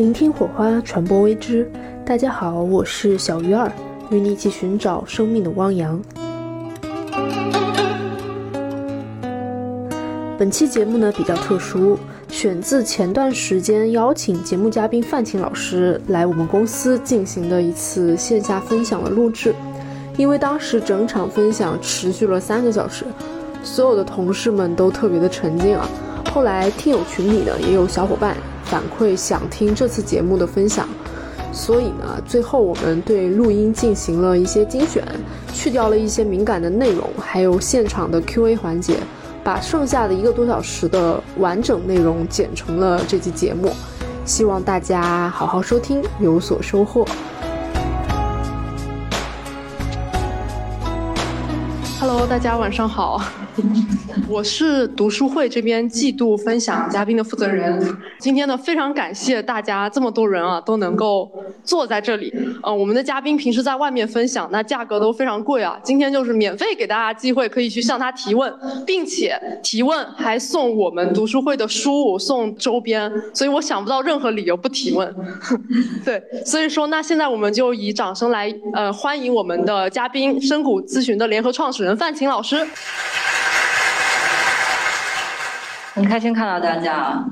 聆听火花，传播微知。大家好，我是小鱼儿，与你一起寻找生命的汪洋。本期节目呢比较特殊，选自前段时间邀请节目嘉宾范晴老师来我们公司进行的一次线下分享的录制。因为当时整场分享持续了三个小时，所有的同事们都特别的沉浸啊。后来听友群里呢也有小伙伴反馈想听这次节目的分享，所以呢最后我们对录音进行了一些精选，去掉了一些敏感的内容，还有现场的 Q&A 环节。把剩下的一个多小时的完整内容剪成了这期节目，希望大家好好收听，有所收获。Hello，大家晚上好。我是读书会这边季度分享嘉宾的负责人。今天呢，非常感谢大家这么多人啊，都能够坐在这里。呃，我们的嘉宾平时在外面分享，那价格都非常贵啊。今天就是免费给大家机会，可以去向他提问，并且提问还送我们读书会的书，送周边。所以我想不到任何理由不提问。对，所以说那现在我们就以掌声来呃欢迎我们的嘉宾，深谷咨询的联合创始人范晴老师。很开心看到大家。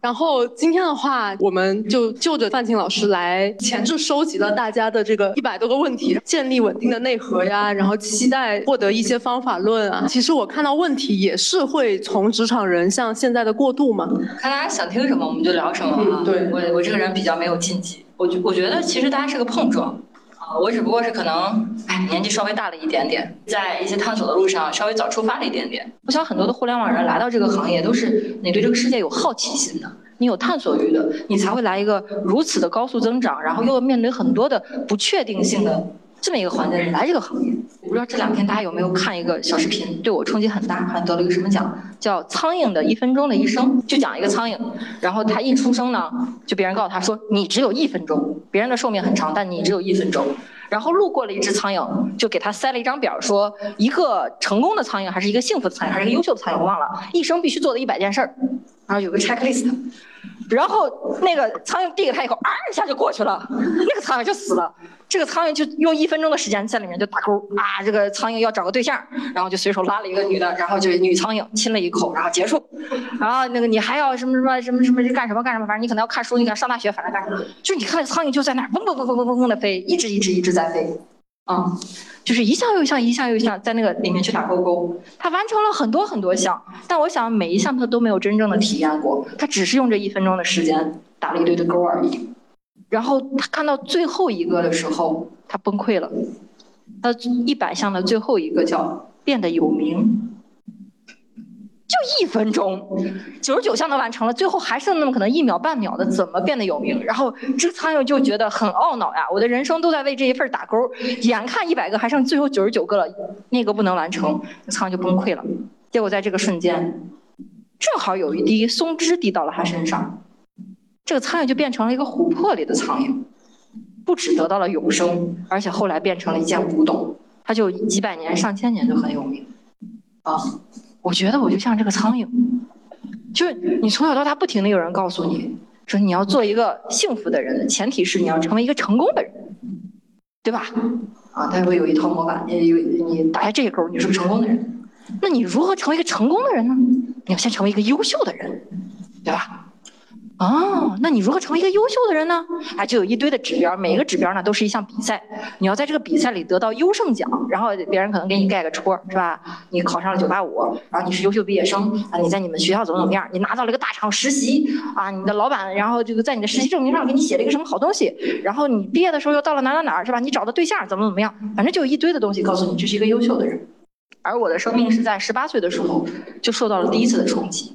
然后今天的话，我们就就着范晴老师来前置收集了大家的这个一百多个问题，建立稳定的内核呀，然后期待获得一些方法论啊。其实我看到问题也是会从职场人向现在的过渡嘛。看大家想听什么，我们就聊什么啊。对，我我这个人比较没有禁忌，我觉我觉得其实大家是个碰撞。我只不过是可能，哎，年纪稍微大了一点点，在一些探索的路上稍微早出发了一点点。我想很多的互联网人来到这个行业，都是你对这个世界有好奇心的，你有探索欲的，你才会来一个如此的高速增长，然后又面对很多的不确定性的。这么一个环境，你来这个行业，我不知道这两天大家有没有看一个小视频，对我冲击很大，好像得了一个什么奖，叫《苍蝇的一分钟的一生》，就讲一个苍蝇，然后它一出生呢，就别人告诉他说，你只有一分钟，别人的寿命很长，但你只有一分钟。然后路过了一只苍蝇，就给他塞了一张表，说一个成功的苍蝇，还是一个幸福的苍蝇，还是一个优秀的苍蝇，我忘了，一生必须做的一百件事儿，然后有个 checklist。然后那个苍蝇递给他以后，啊一下就过去了，那个苍蝇就死了。这个苍蝇就用一分钟的时间在里面就打勾啊，这个苍蝇要找个对象，然后就随手拉了一个女的，然后就女苍蝇亲了一口，然后结束。然后那个你还要什么什么什么什么干什么干什么，反正你可能要看书，你可能上大学，反正干什么，就你看苍蝇就在那儿嗡嗡嗡嗡嗡嗡嗡的飞，一直一直一直在飞，啊，就是一项又一项，一项又一项在那个里面去打勾勾。他完成了很多很多项，但我想每一项他都没有真正的体验过，他只是用这一分钟的时间打了一堆的勾而已。然后他看到最后一个的时候，他崩溃了。他一百项的最后一个叫变得有名，就一分钟，九十九项都完成了，最后还剩那么可能一秒半秒的，怎么变得有名？然后这个苍蝇就觉得很懊恼呀，我的人生都在为这一份打勾，眼看一百个还剩最后九十九个了，那个不能完成，苍蝇就崩溃了。结果在这个瞬间，正好有一滴松脂滴到了他身上。这个苍蝇就变成了一个琥珀里的苍蝇，不止得到了永生，而且后来变成了一件古董，它就几百年、上千年就很有名。啊，我觉得我就像这个苍蝇，就是你从小到大不停的有人告诉你说你要做一个幸福的人，前提是你要成为一个成功的人，对吧？啊，他会有一套模板，你有你打下这个勾，你是个成功的人。那你如何成为一个成功的人呢？你要先成为一个优秀的人，对吧？哦，那你如何成为一个优秀的人呢？啊，就有一堆的指标，每一个指标呢都是一项比赛，你要在这个比赛里得到优胜奖，然后别人可能给你盖个戳，是吧？你考上了九八五，然后你是优秀毕业生啊，你在你们学校怎么怎么样？你拿到了一个大厂实习啊，你的老板然后这个在你的实习证明上给你写了一个什么好东西，然后你毕业的时候又到了哪哪哪，是吧？你找的对象怎么怎么样？反正就有一堆的东西告诉你这是一个优秀的人。而我的生命是在十八岁的时候就受到了第一次的冲击，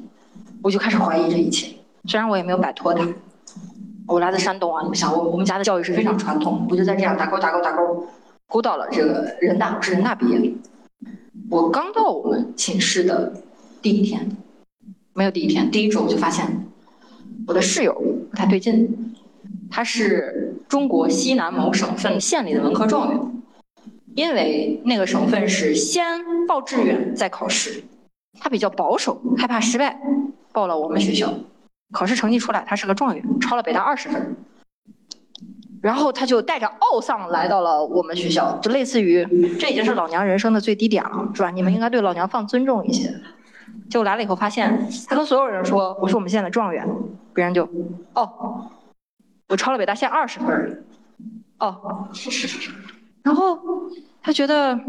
我就开始怀疑这一切。虽然我也没有摆脱它，我来自山东啊，你们想，我我们家的教育是非常传统，我就在这样打勾打勾打勾，勾到了这个人大，我是人大毕业。我刚到我们寝室的第一天，没有第一天，第一周我就发现我的室友不太对劲，他是中国西南某省份县里的文科状元，因为那个省份是先报志愿再考试，他比较保守，害怕失败。报了我们学校，考试成绩出来，他是个状元，超了北大二十分。然后他就带着懊丧来到了我们学校，就类似于这已经是老娘人生的最低点了，是吧？你们应该对老娘放尊重一些。结果来了以后发现，他跟所有人说我是我们县的状元，别人就哦，我超了北大县二十分，哦，然后他觉得。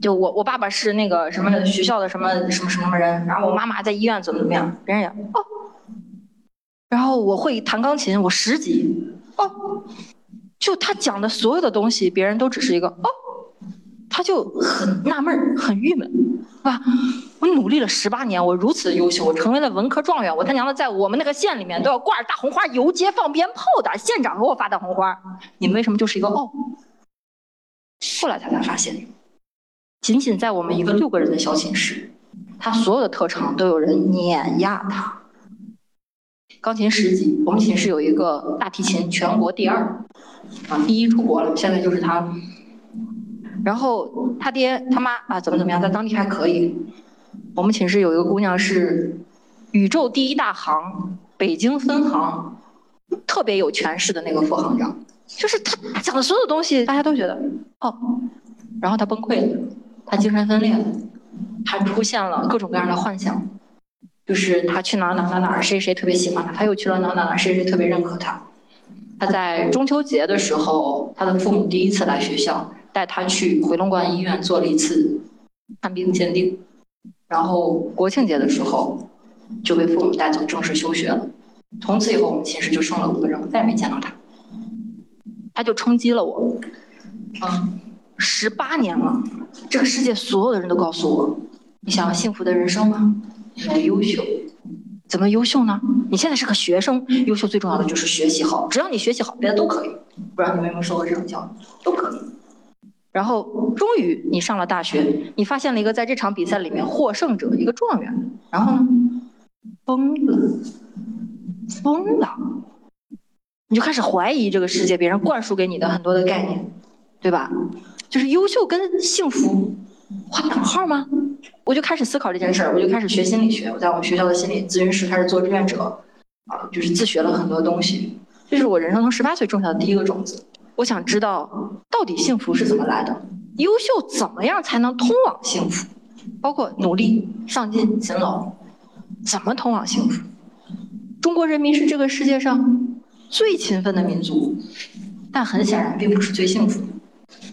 就我我爸爸是那个什么学校的什么什么什么人，然后我妈妈在医院怎么怎么样，别人也哦，然后我会弹钢琴，我十级哦，就他讲的所有的东西，别人都只是一个哦，他就很纳闷很郁闷，是吧？我努力了十八年，我如此优秀，我成为了文科状元，我他娘的在我们那个县里面都要挂着大红花游街放鞭炮的，县长给我发的红花，你们为什么就是一个哦？后来他才发现。仅仅在我们一个六个人的小寝室，他所有的特长都有人碾压他。钢琴十级，我们寝室有一个大提琴全国第二，啊，第一出国了，现在就是他。然后他爹他妈啊，怎么怎么样，在当地还可以。我们寝室有一个姑娘是宇宙第一大行北京分行特别有权势的那个副行长，就是他讲的所有东西，大家都觉得哦，然后他崩溃了。他精神分裂了，他出现了各种各样的幻想，就是他去哪哪哪哪，谁谁特别喜欢他，他又去了哪哪哪，谁谁特别认可他。他在中秋节的时候，他的父母第一次来学校，带他去回龙观医院做了一次看病鉴定，然后国庆节的时候就被父母带走正式休学了。从此以后，我们寝室就剩了五个人，我再也没见到他。他就冲击了我，嗯。十八年了，这个世界所有的人都告诉我，你想要幸福的人生吗？要优秀，怎么优秀呢？你现在是个学生，优秀最重要的就是学习好，只要你学习好，别的都可以。不知道你们有没有受过这种教育？都可以。然后终于你上了大学，你发现了一个在这场比赛里面获胜者，一个状元。然后呢？疯了，疯了，你就开始怀疑这个世界，别人灌输给你的很多的概念，对吧？就是优秀跟幸福划等号吗？我就开始思考这件事儿，我就开始学心理学。我在我们学校的心理咨询室开始做志愿者，啊，就是自学了很多东西。这是我人生从十八岁种下的第一个种子。我想知道到底幸福是怎么来的，优秀怎么样才能通往幸福？包括努力、上进、勤劳，怎么通往幸福？中国人民是这个世界上最勤奋的民族，但很显然并不是最幸福的。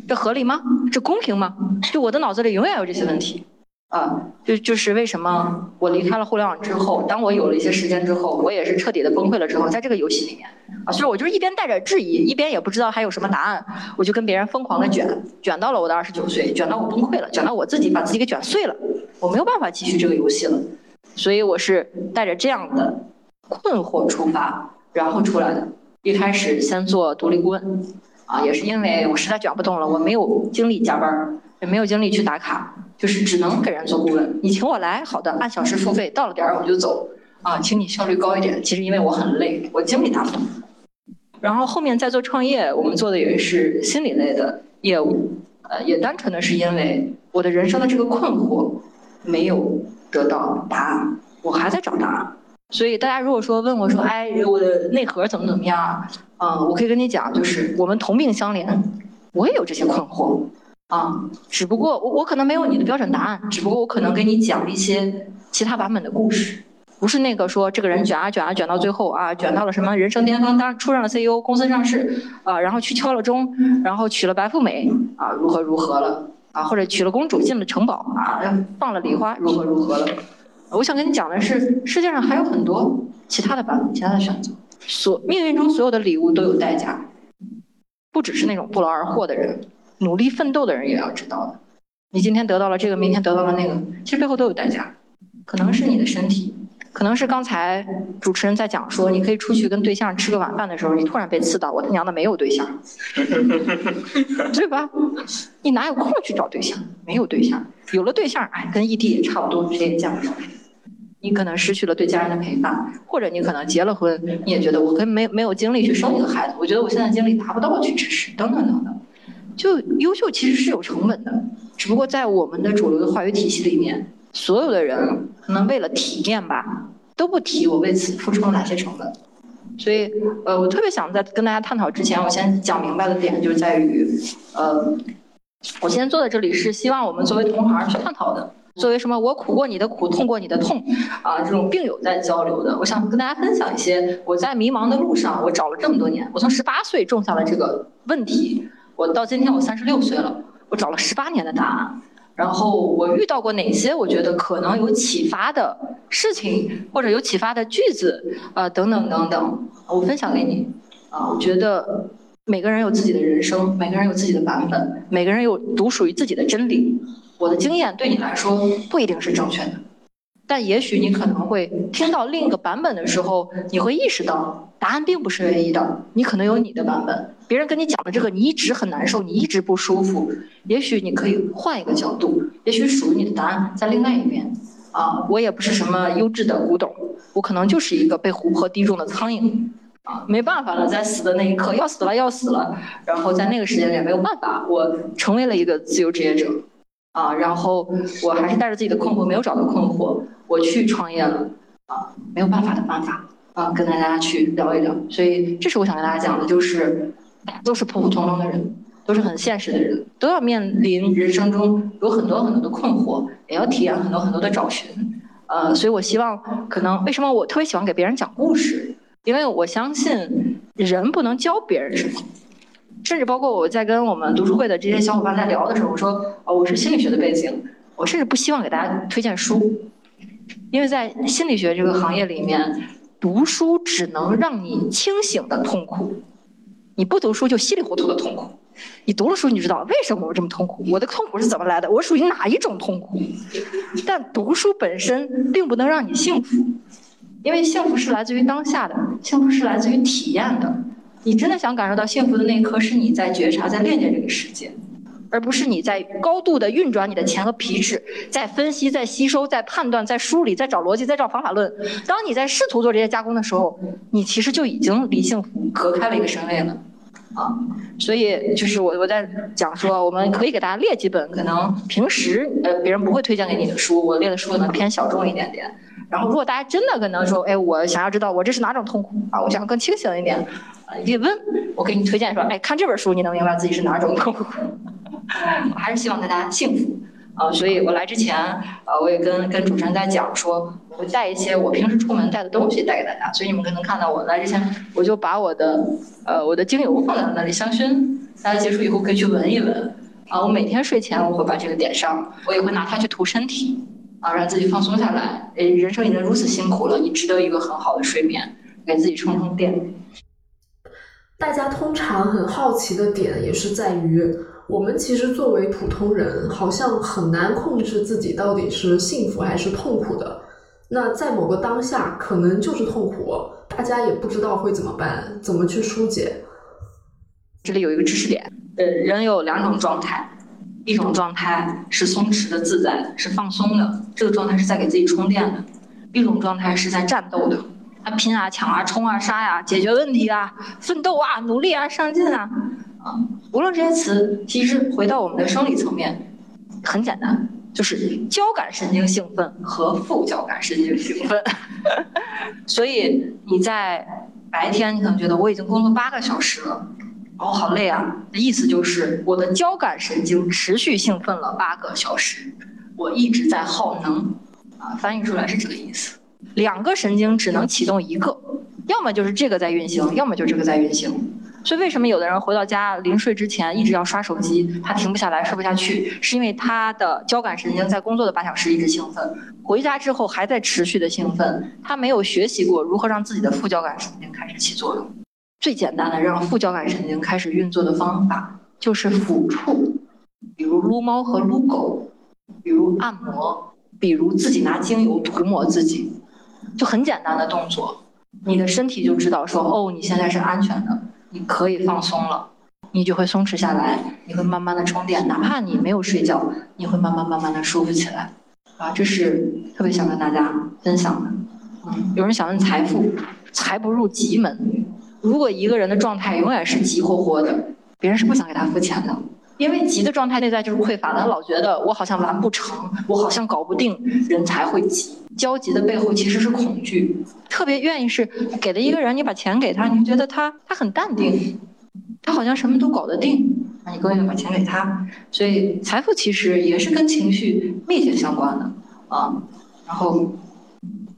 这合理吗？这公平吗？就我的脑子里永远有这些问题，啊，就就是为什么我离开了互联网之后，当我有了一些时间之后，我也是彻底的崩溃了之后，在这个游戏里面，啊，所以我就是一边带着质疑，一边也不知道还有什么答案，我就跟别人疯狂的卷，卷到了我的二十九岁，卷到我崩溃了，卷到我自己把自己给卷碎了，我没有办法继续这个游戏了，所以我是带着这样的困惑出发，然后出来的，一开始先做独立顾问。啊，也是因为我实在卷不动了，我没有精力加班，也没有精力去打卡，就是只能给人做顾问。你请我来，好的，按小时付费，到了点儿我就走。啊，请你效率高一点。其实因为我很累，我精力达不到。然后后面再做创业，我们做的也是心理类的业务，呃，也单纯的是因为我的人生的这个困惑没有得到答案，我还在找答案。所以大家如果说问我说，哎，我的内核怎么怎么样？嗯，我可以跟你讲，就是我们同病相怜，我也有这些困惑啊。只不过我我可能没有你的标准答案，只不过我可能给你讲一些其他版本的故事，不是那个说这个人卷啊卷啊卷到最后啊，卷到了什么人生巅峰，当出任了 CEO，公司上市啊，然后去敲了钟，然后娶了白富美啊，如何如何了啊，或者娶了公主进了城堡啊，放了礼花，如何如何了。我想跟你讲的是，世界上还有很多其他的版本，其他的选择。所命运中所有的礼物都有代价，不只是那种不劳而获的人，努力奋斗的人也要知道的。你今天得到了这个，明天得到了那个，其实背后都有代价。可能是你的身体，可能是刚才主持人在讲说，你可以出去跟对象吃个晚饭的时候，你突然被刺到，我他娘的没有对象，对吧？你哪有空去找对象？没有对象，有了对象，哎，跟异地也差不多，谁也见不着。你可能失去了对家人的陪伴，或者你可能结了婚，你也觉得我跟没没有精力去生一个孩子，我觉得我现在精力达不到去支持，等等等等。就优秀其实是有成本的，只不过在我们的主流的话语体系里面，所有的人可能为了体面吧，都不提我为此付出了哪些成本。所以，呃，我特别想在跟大家探讨之前，我先讲明白的点就在于，呃，我今天坐在这里是希望我们作为同行去探讨的。作为什么？我苦过你的苦，痛过你的痛，啊，这种病友在交流的。我想跟大家分享一些我在迷茫的路上，我找了这么多年，我从十八岁种下了这个问题，我到今天我三十六岁了，我找了十八年的答案。然后我遇到过哪些我觉得可能有启发的事情，或者有启发的句子，呃，等等等等，我分享给你。啊，我觉得每个人有自己的人生，每个人有自己的版本，每个人有独属于自己的真理。我的经验对你来说不一定是正确的，但也许你可能会听到另一个版本的时候，你会意识到答案并不是唯一的，你可能有你的版本。别人跟你讲的这个，你一直很难受，你一直不舒服。也许你可以换一个角度，也许属于你的答案在另外一边。啊，我也不是什么优质的古董，我可能就是一个被琥珀滴中的苍蝇。啊，没办法了，在死的那一刻，要死了要死了。然后在那个时间点没有办法，我成为了一个自由职业者。啊，然后我还是带着自己的困惑，没有找到困惑，我去创业了。啊，没有办法的办法。啊，跟大家去聊一聊。所以，这是我想跟大家讲的，就是都是普普通通的人，都是很现实的人，都要面临人生中有很多很多的困惑，也要体验很多很多的找寻。呃，所以我希望，可能为什么我特别喜欢给别人讲故事？因为我相信人不能教别人什么。甚至包括我在跟我们读书会的这些小伙伴在聊的时候，我说，哦，我是心理学的背景，我甚至不希望给大家推荐书，因为在心理学这个行业里面，读书只能让你清醒的痛苦，你不读书就稀里糊涂的痛苦，你读了书你知道为什么我这么痛苦，我的痛苦是怎么来的，我属于哪一种痛苦，但读书本身并不能让你幸福，因为幸福是来自于当下的，幸福是来自于体验的。你真的想感受到幸福的那一刻，是你在觉察、在链接这个世界，而不是你在高度的运转你的钱和皮质，在分析、在吸收、在判断、在梳理、在找逻辑、在找方法论。当你在试图做这些加工的时候，你其实就已经离幸福隔开了一个身位了。啊，所以就是我我在讲说，我们可以给大家列几本可能平时呃别人不会推荐给你的书，我列的书可能偏小众一点点。然后如果大家真的可能说，哎，我想要知道我这是哪种痛苦啊，我想要更清醒一点。你可以问我，给你推荐说，哎，看这本书，你能明白自己是哪种痛苦。我还是希望大家幸福啊，所以我来之前，呃，我也跟跟主持人在讲说，我会带一些我平时出门带的东西带给大家，所以你们可能看到我来之前，我就把我的呃我的精油放在那里，香薰，大家结束以后可以去闻一闻。啊，我每天睡前我会把这个点上，我也会拿它去涂身体，啊，让自己放松下来。诶，人生已经如此辛苦了，你值得一个很好的睡眠，给自己充充电。大家通常很好奇的点也是在于，我们其实作为普通人，好像很难控制自己到底是幸福还是痛苦的。那在某个当下，可能就是痛苦，大家也不知道会怎么办，怎么去疏解。这里有一个知识点，呃，人有两种状态，一种状态是松弛的、自在的，是放松的，这个状态是在给自己充电的；一种状态是在战斗的。啊，拼啊，抢啊，冲啊，杀呀，解决问题啊，奋斗啊，努力啊，上进啊，啊，无论这些词，其实回到我们的生理层面，很简单，就是交感神经兴奋和副交感神经兴奋。所以你在白天，你可能觉得我已经工作八个小时了，哦，好累啊。意思就是我的交感神经持续兴奋了八个小时，我一直在耗能，啊，翻译出来是这个意思。两个神经只能启动一个，要么就是这个在运行，要么就这个在运行。所以为什么有的人回到家临睡之前一直要刷手机，他停不下来，睡不下去，是因为他的交感神经在工作的八小时一直兴奋，回家之后还在持续的兴奋，他没有学习过如何让自己的副交感神经开始起作用。最简单的让副交感神经开始运作的方法就是抚触，比如撸猫和撸狗，比如按摩，比如自己拿精油涂抹自己。就很简单的动作，你的身体就知道说哦，你现在是安全的，你可以放松了，你就会松弛下来，你会慢慢的充电，哪怕你没有睡觉，你会慢慢慢慢的舒服起来，啊，这是特别想跟大家分享的。嗯，有人想问财富，财不入急门。如果一个人的状态永远是急火火的，别人是不想给他付钱的。因为急的状态内在就是匮乏的，他老觉得我好像完不成，我好像搞不定，人才会急。焦急的背后其实是恐惧，特别愿意是给了一个人，你把钱给他，你觉得他他很淡定，他好像什么都搞得定，那你更愿意把钱给他。所以财富其实也是跟情绪密切相关的啊。然后，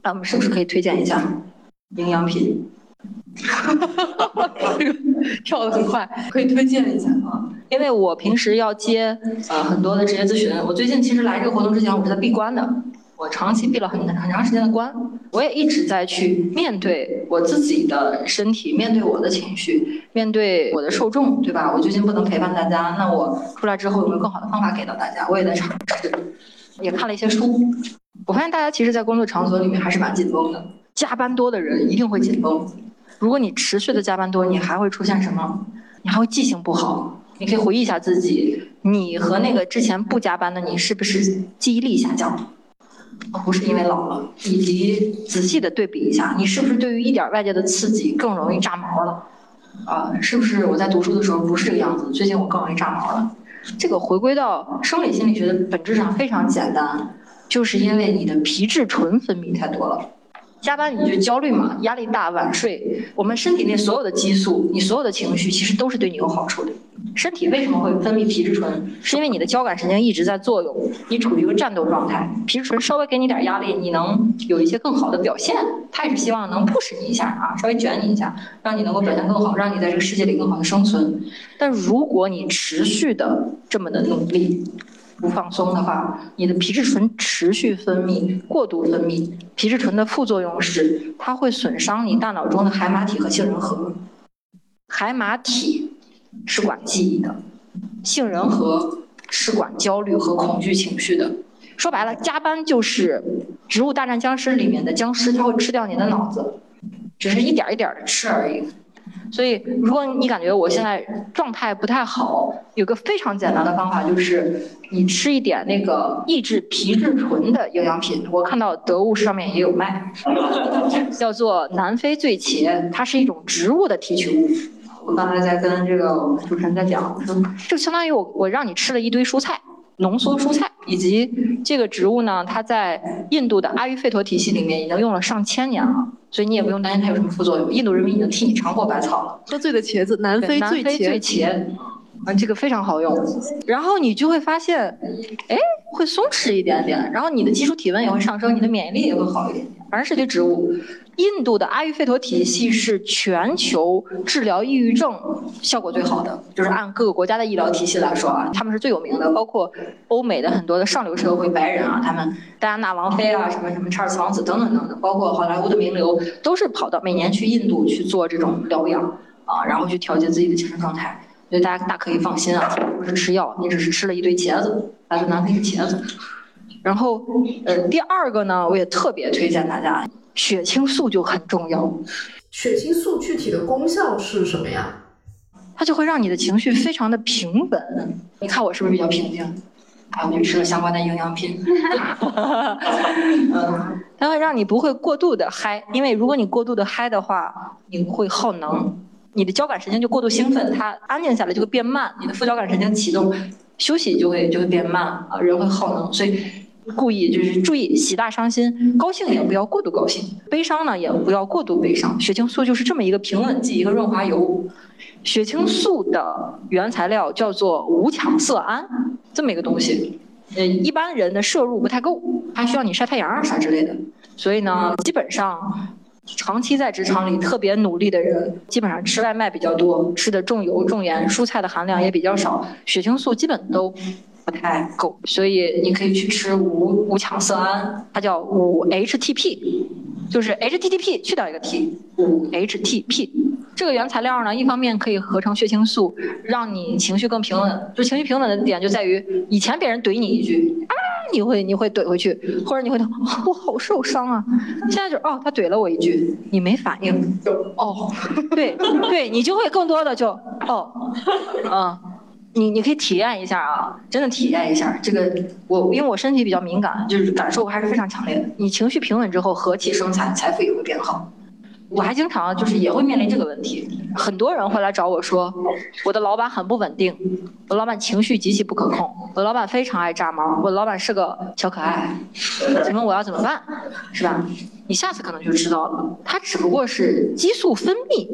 那我们是不是可以推荐一下营养品？这 个跳得很快，可以推荐一下啊。因为我平时要接呃很多的职业咨询，我最近其实来这个活动之前，我是在闭关的。我长期闭了很很长时间的关，我也一直在去面对我自己的身体，面对我的情绪，面对我的受众，对吧？我最近不能陪伴大家，那我出来之后有没有更好的方法给到大家？我也在尝试，也看了一些书。我发现大家其实，在工作场所里面还是蛮紧绷的，加班多的人一定会紧绷。如果你持续的加班多，你还会出现什么？你还会记性不好。你可以回忆一下自己，你和那个之前不加班的你，是不是记忆力下降了？不是因为老了，以及仔细的对比一下，你是不是对于一点外界的刺激更容易炸毛了？啊，是不是我在读书的时候不是这个样子？最近我更容易炸毛了？这个回归到生理心理学的本质上非常简单，就是因为你的皮质醇分泌太多了。加班你就焦虑嘛，压力大，晚睡。我们身体内所有的激素，你所有的情绪，其实都是对你有好处的。身体为什么会分泌皮质醇？是因为你的交感神经一直在作用，你处于一个战斗状态。皮质醇稍微给你点压力，你能有一些更好的表现。它也是希望能 push 你一下啊，稍微卷你一下，让你能够表现更好，让你在这个世界里更好的生存。但如果你持续的这么的努力，不放松的话，你的皮质醇持续分泌、过度分泌，皮质醇的副作用是它会损伤你大脑中的海马体和杏仁核。海马体是管记忆的，杏仁核是管焦虑和恐惧情绪的。说白了，加班就是《植物大战僵尸》里面的僵尸，它会吃掉你的脑子，只是一点一点的吃而已。所以，如果你感觉我现在状态不太好，有个非常简单的方法，就是你吃一点那个抑制皮质醇的营养品。我看到得物上面也有卖，叫做南非醉茄，它是一种植物的提取物。我刚才在跟这个主持人在讲，我说就相当于我我让你吃了一堆蔬菜。浓缩蔬菜以及这个植物呢，它在印度的阿育吠陀体系里面已经用了上千年了，所以你也不用担心它有什么副作用。印度人民已经替你尝过百草了。喝醉的茄子，南非醉茄，啊，这个非常好用。然后你就会发现，哎，会松弛一点点，然后你的基础体温也会上升，你的免疫力也会好一点。反正是对植物。印度的阿育吠陀体系是全球治疗抑郁症效果最好的，就是按各个国家的医疗体系来说啊，他们是最有名的。包括欧美的很多的上流社会白人啊，他们戴安娜王妃啊，什么什么查尔斯王子等等等等，包括好莱坞的名流，都是跑到每年去印度去做这种疗养啊，然后去调节自己的精神状态。所以大家大可以放心啊，不是吃药，你只是吃了一堆茄子，来自南非的茄子。然后呃，第二个呢，我也特别推荐大家。血清素就很重要。血清素具体的功效是什么呀？它就会让你的情绪非常的平稳。你看我是不是比较平静？啊，我就吃了相关的营养品。嗯，它会让你不会过度的嗨，因为如果你过度的嗨的话，你会耗能，你的交感神经就过度兴奋，它安静下来就会变慢，你的副交感神经启动，休息就会就会变慢啊，人会耗能，所以。故意就是注意喜大伤心，高兴也不要过度高兴，悲伤呢也不要过度悲伤。血清素就是这么一个平稳剂，一个润滑油。血清素的原材料叫做五羟色胺，这么一个东西，呃，一般人的摄入不太够，还需要你晒太阳啊啥之类的。所以呢，基本上长期在职场里特别努力的人，基本上吃外卖比较多，吃的重油重盐，蔬菜的含量也比较少，血清素基本都。不太够，所以你可以去吃五五羟色胺，它叫五 HTP，就是 HTTP 去掉一个 T，五 HTP 这个原材料呢，一方面可以合成血清素，让你情绪更平稳。就情绪平稳的点就在于，以前别人怼你一句啊，你会你会怼回去，或者你会我好受伤啊。现在就哦，他怼了我一句，你没反应，哦，对对，你就会更多的就哦，嗯。你你可以体验一下啊，真的体验一下这个。我因为我身体比较敏感，就是感受还是非常强烈的。你情绪平稳之后，和气生财，财富也会变好。我还经常就是也会面临这个问题，很多人会来找我说，我的老板很不稳定，我老板情绪极其不可控，我老板非常爱炸毛，我老板是个小可爱，请问我要怎么办？是吧？你下次可能就知道了，他只不过是激素分泌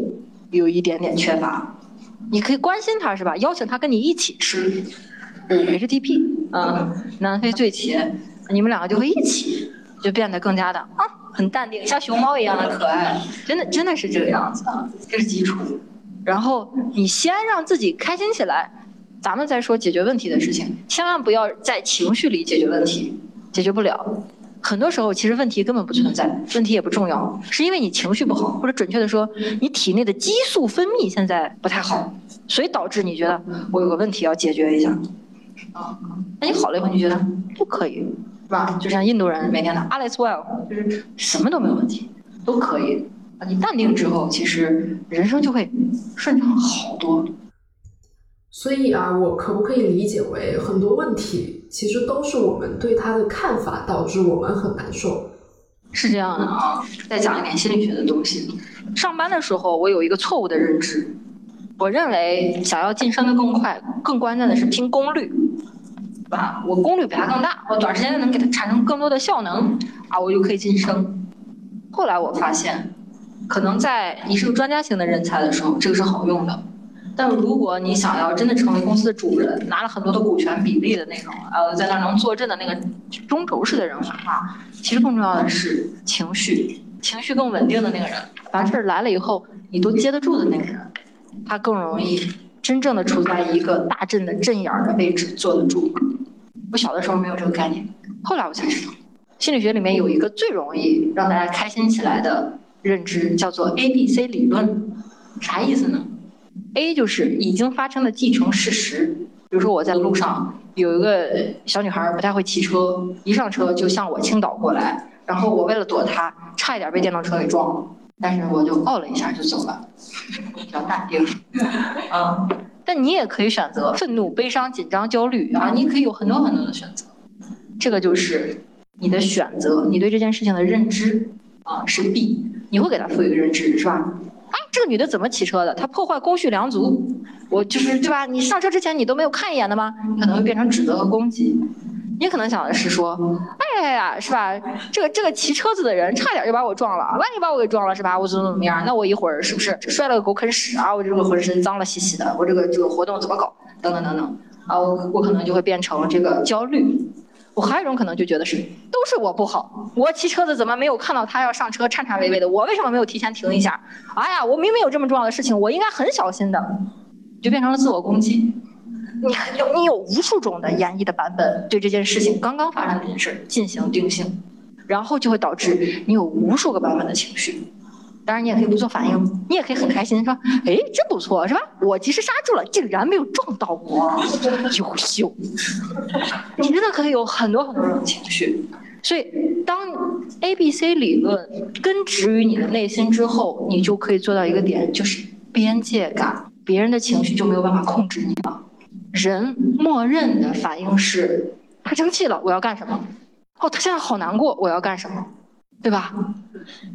有一点点缺乏，你可以关心他是吧？邀请他跟你一起吃，嗯，HTP，嗯，南非醉茄，你们两个就会一起。就变得更加的啊，很淡定，像熊猫一样的可爱，真的真的是这个样子，这是基础。然后你先让自己开心起来，咱们再说解决问题的事情。千万不要在情绪里解决问题，解决不了。很多时候其实问题根本不存在，问题也不重要，是因为你情绪不好，或者准确的说，你体内的激素分泌现在不太好，所以导致你觉得我有个问题要解决一下。啊，那你好了以后你觉得不可以。是吧？就像印度人每天的 all is well，就是什么都没有问题，都可以。啊，你淡定之后，其实人生就会顺畅好多。所以啊，我可不可以理解为很多问题其实都是我们对他的看法导致我们很难受？是这样的啊。再讲一点心理学的东西。上班的时候，我有一个错误的认知，我认为想要晋升的更快，更关键的是拼功率。吧，我功率比他更大，我短时间内能给他产生更多的效能，啊，我就可以晋升。后来我发现，可能在你是个专家型的人才的时候，这个是好用的。但如果你想要真的成为公司的主人，拿了很多的股权比例的那种，呃，在那能坐镇的那个中轴式的人的话，其实更重要的是情绪，情绪更稳定的那个人，凡事来了以后你都接得住的那个人，他更容易真正的处在一个大阵的阵眼儿的位置坐得住。我小的时候没有这个概念，后来我才知道，心理学里面有一个最容易让大家开心起来的认知，叫做 A B C 理论。啥意思呢？A 就是已经发生的既成事实，比如说我在路上有一个小女孩不太会骑车，一上车就向我倾倒过来，然后我为了躲她，差一点被电动车给撞了，但是我就哦了一下就走了，比较淡定，啊。但你也可以选择愤怒、悲伤、紧张、焦虑啊，你可以有很多很多的选择。这个就是你的选择，你对这件事情的认知啊是 B，你会给他赋予认知是吧？啊，这个女的怎么骑车的？她破坏公序良俗，我就是对吧？你上车之前你都没有看一眼的吗？你可能会变成指责和攻击。你可能想的是说，哎呀，是吧？这个这个骑车子的人差点就把我撞了，万一把我给撞了，是吧？我怎么怎么样？那我一会儿是不是摔了个狗啃屎啊？我这个浑身脏了兮兮的，我这个这个活动怎么搞？等等等等，啊，我我可能就会变成这个焦虑。我还有一种可能就觉得是，都是我不好，我骑车子怎么没有看到他要上车颤颤巍巍的？我为什么没有提前停一下？哎呀，我明明有这么重要的事情，我应该很小心的，就变成了自我攻击。你有你有无数种的演绎的版本，对这件事情刚刚发生这件事进行定性，然后就会导致你有无数个版本的情绪。当然，你也可以不做反应，你也可以很开心说：“哎，真不错，是吧？我及时刹住了，竟然没有撞到我，优秀。”你真的可以有很多很多种情绪。所以，当 A B C 理论根植于你的内心之后，你就可以做到一个点，就是边界感，别人的情绪就没有办法控制你了。人默认的反应是，他生气了，我要干什么？哦，他现在好难过，我要干什么？对吧？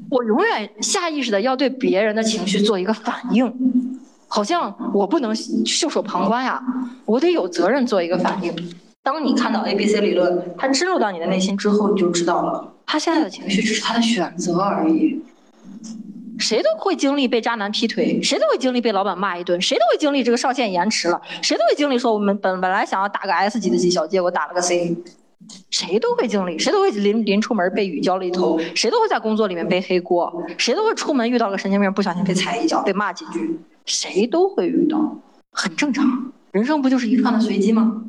我永远下意识的要对别人的情绪做一个反应，好像我不能袖手旁观呀，我得有责任做一个反应。当你看到 A B C 理论，它深入到你的内心之后，你就知道了，他现在的情绪只是他的选择而已。谁都会经历被渣男劈腿，谁都会经历被老板骂一顿，谁都会经历这个上线延迟了，谁都会经历说我们本本来想要打个 S 级的绩效，结果打了个 C，谁都会经历，谁都会临临出门被雨浇了一头，谁都会在工作里面背黑锅，谁都会出门遇到个神经病，不小心被踩一脚，被骂几句，谁都会遇到，很正常，人生不就是一串的随机吗？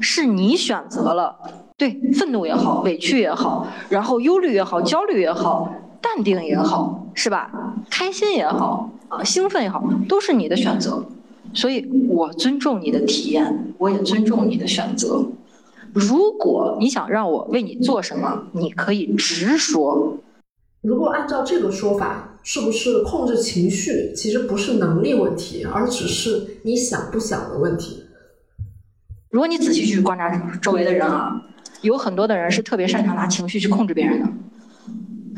是你选择了，对，愤怒也好，委屈也好，然后忧虑也好，焦虑也好。淡定也好，是吧？开心也好，啊，兴奋也好，都是你的选择。所以我尊重你的体验，我也尊重你的选择。如果你想让我为你做什么，你可以直说。如果按照这个说法，是不是控制情绪其实不是能力问题，而只是你想不想的问题？如果你仔细去观察周围的人啊，有很多的人是特别擅长拿情绪去控制别人的。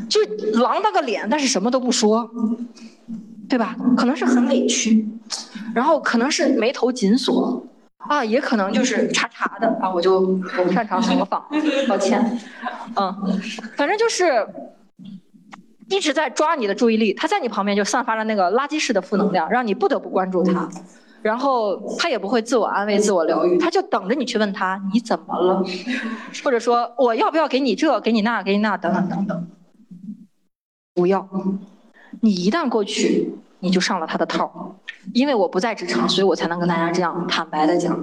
就就是狼大个脸，但是什么都不说，对吧？可能是很委屈，然后可能是眉头紧锁，啊，也可能就是查查的啊，我就我不擅长模仿，抱歉，嗯，反正就是一直在抓你的注意力，他在你旁边就散发着那个垃圾式的负能量，让你不得不关注他。然后他也不会自我安慰、自我疗愈，他就等着你去问他你怎么了，或者说我要不要给你这、给你那、给你那等等等等。不要，你一旦过去，你就上了他的套。因为我不在职场，所以我才能跟大家这样坦白的讲。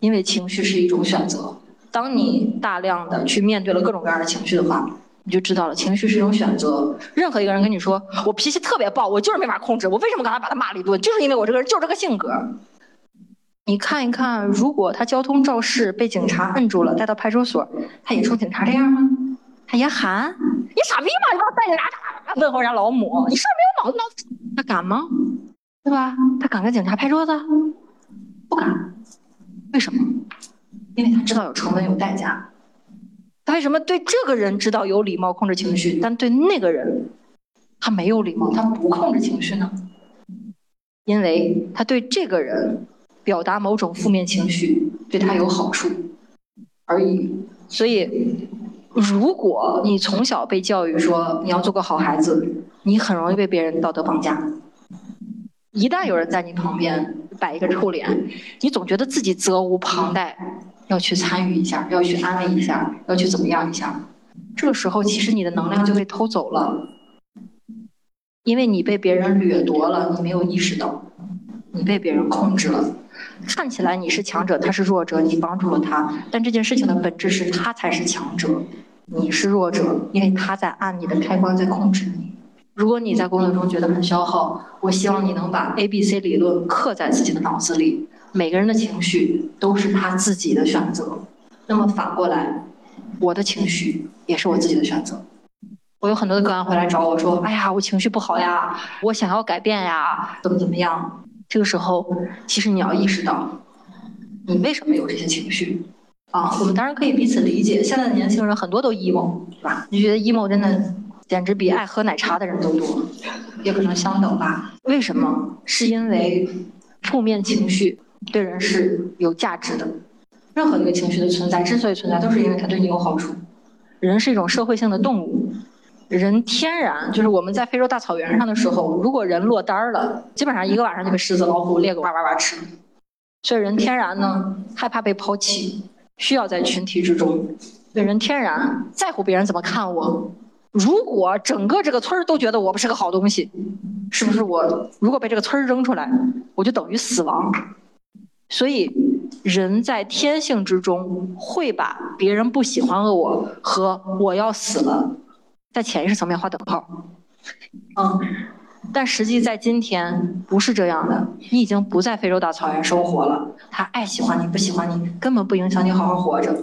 因为情绪是一种选择，当你大量的去面对了各种各样的情绪的话。你就知道了，情绪是一种选择。任何一个人跟你说我脾气特别暴，我就是没法控制，我为什么刚才把他骂了一顿？就是因为我这个人就这个性格。你看一看，如果他交通肇事被警察摁住了，带到派出所，他也冲警察这样吗？他也喊你傻逼吗？你把我带警察 问候人家老母，你是不是没有脑子脑子？他敢吗？对吧？他敢跟警察拍桌子？不敢。为什么？因为他知道有成本有代价。他为什么对这个人知道有礼貌控制情绪，但对那个人他没有礼貌，他不控制情绪呢？因为他对这个人表达某种负面情绪对他有好处而已。所以，如果你从小被教育说你要做个好孩子，你很容易被别人道德绑架。一旦有人在你旁边摆一个臭脸，你总觉得自己责无旁贷。要去参与一下，要去安慰一下，要去怎么样一下？这个时候，其实你的能量就被偷走了，因为你被别人掠夺了，你没有意识到，你被别人控制了。看起来你是强者，他是弱者，你帮助了他，但这件事情的本质是他才是强者，你是弱者，因为他在按你的开关在控制你。如果你在工作中觉得很消耗，我希望你能把 A、B、C 理论刻在自己的脑子里。每个人的情绪都是他自己的选择，那么反过来，我的情绪也是我自己的选择。我有很多的个案会来找我说：“哎呀，我情绪不好呀，我想要改变呀，怎么怎么样？”这个时候，其实你要意识到，你为什么有这些情绪啊？我们当然可以彼此理解。现在的年轻人很多都 emo，是吧？你觉得 emo 真的简直比爱喝奶茶的人都多，也可能相等吧？为什么？是因为负面情绪。对人是有价值的，任何一个情绪的存在之所以存在，都是因为它对你有好处。人是一种社会性的动物，人天然就是我们在非洲大草原上的时候，如果人落单儿了，基本上一个晚上就被狮子、老虎、猎狗哇哇哇吃。所以人天然呢害怕被抛弃，需要在群体之中。对人天然在乎别人怎么看我。如果整个这个村儿都觉得我不是个好东西，是不是我如果被这个村儿扔出来，我就等于死亡？所以，人在天性之中会把别人不喜欢我和我要死了，在潜意识层面画等号。嗯，但实际在今天不是这样的。你已经不在非洲大草原生活了，他爱喜欢你不喜欢你，根本不影响你好好活着。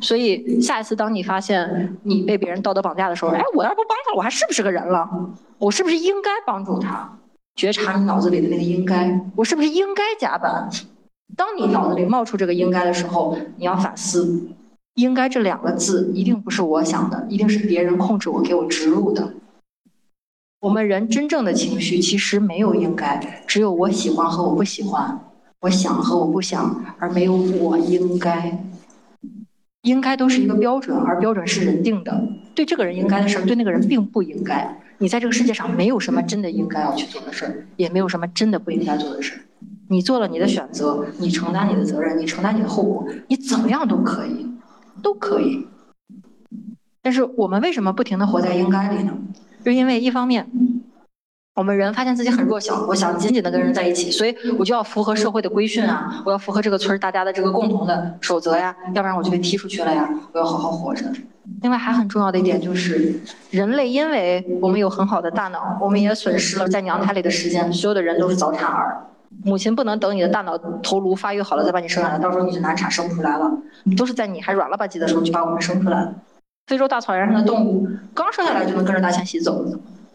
所以，下一次当你发现你被别人道德绑架的时候，哎，我要不帮他，我还是不是个人了？我是不是应该帮助他？觉察你脑子里的那个应该，我是不是应该加班？当你脑子里冒出这个“应该”的时候，你要反思，“应该”这两个字一定不是我想的，一定是别人控制我、给我植入的。我们人真正的情绪其实没有“应该”，只有我喜欢和我不喜欢，我想和我不想，而没有我应该。应该都是一个标准，而标准是人定的。对这个人应该的事儿，对那个人并不应该。你在这个世界上没有什么真的应该要去做的事儿，也没有什么真的不应该做的事儿。你做了你的选择，你承担你的责任，你承担你的后果，你怎么样都可以，都可以。但是我们为什么不停的活在应该里呢？就因为一方面，我们人发现自己很弱小，我想紧紧的跟人在一起，所以我就要符合社会的规训啊，我要符合这个村大家的这个共同的守则呀，要不然我就被踢出去了呀。我要好好活着。另外还很重要的一点就是，人类因为我们有很好的大脑，我们也损失了在娘胎里的时间，所有的人都是早产儿。母亲不能等你的大脑头颅发育好了再把你生下来，到时候你就难产生不出来了。都是在你还软了吧唧的时候就把我们生出来了。非洲大草原上的动物刚生下来就能跟着大迁徙走，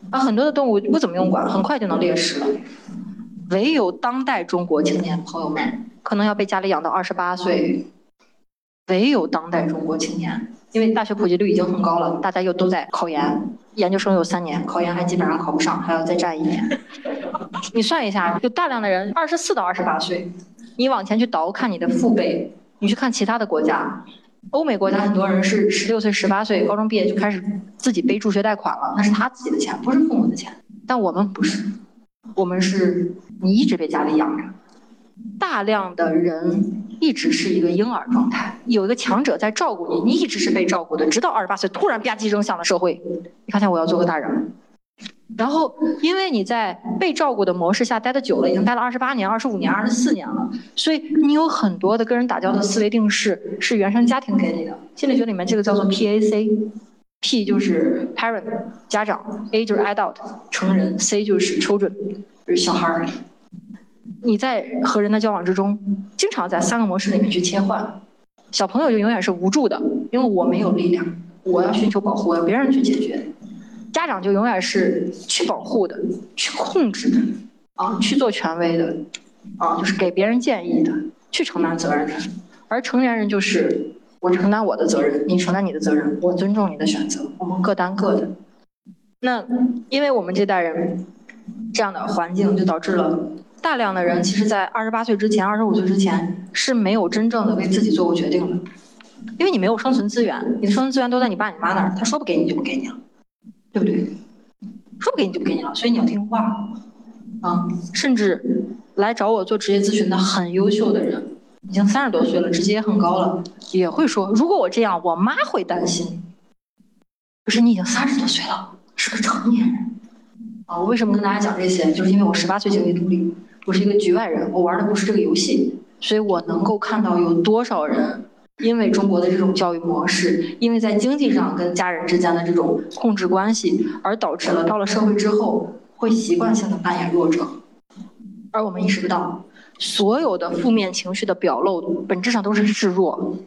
啊，很多的动物不怎么用管，很快就能猎食了。唯有当代中国青年朋友们可能要被家里养到二十八岁，唯有当代中国青年因为大学普及率已经很高了，大家又都在考研，研究生有三年，考研还基本上考不上，还要再战一年。你算一下，有大量的人二十四到二十八岁，你往前去倒看你的父辈，你去看其他的国家，欧美国家很多人是十六岁、十八岁高中毕业就开始自己背助学贷款了，那是他自己的钱，不是父母的钱。但我们不是，我们是你一直被家里养着，大量的人一直是一个婴儿状态，有一个强者在照顾你，你一直是被照顾的，直到二十八岁突然吧唧扔向了社会，你发现我要做个大人。然后，因为你在被照顾的模式下待的久了，已经待了二十八年、二十五年、二十四年了，所以你有很多的跟人打交道的思维定式是原生家庭给你的。心理学里面这个叫做 PAC，P 就是 parent 家长，A 就是 adult 成人，C 就是 children 就是小孩儿。你在和人的交往之中，经常在三个模式里面去切换。小朋友就永远是无助的，因为我没有力量，我要寻求保护，我要别人去解决。家长就永远是去保护的，去控制的，啊，去做权威的，啊，就是给别人建议的，去承担责任的。而成年人就是我承担我的责任，你承担你的责任，我尊重你的选择，我们各担各的。那因为我们这代人这样的环境，就导致了大量的人其实，在二十八岁之前、二十五岁之前是没有真正的为自己做过决定的，因为你没有生存资源，你的生存资源都在你爸你妈那儿，他说不给你就不给你了。对不对？说不给你就不给你了，所以你要听话啊！甚至来找我做职业咨询的很优秀的人，已经三十多岁了，职级也很高了，也会说：如果我这样，我妈会担心。可是你已经三十多岁了，是个成年人啊！我为什么跟大家讲这些？就是因为我十八岁经历独立，我是一个局外人，我玩的不是这个游戏，所以我能够看到有多少人。因为中国的这种教育模式，因为在经济上跟家人之间的这种控制关系，而导致了到了社会之后会习惯性的扮演弱者，而我们意识不到，所有的负面情绪的表露本质上都是示弱，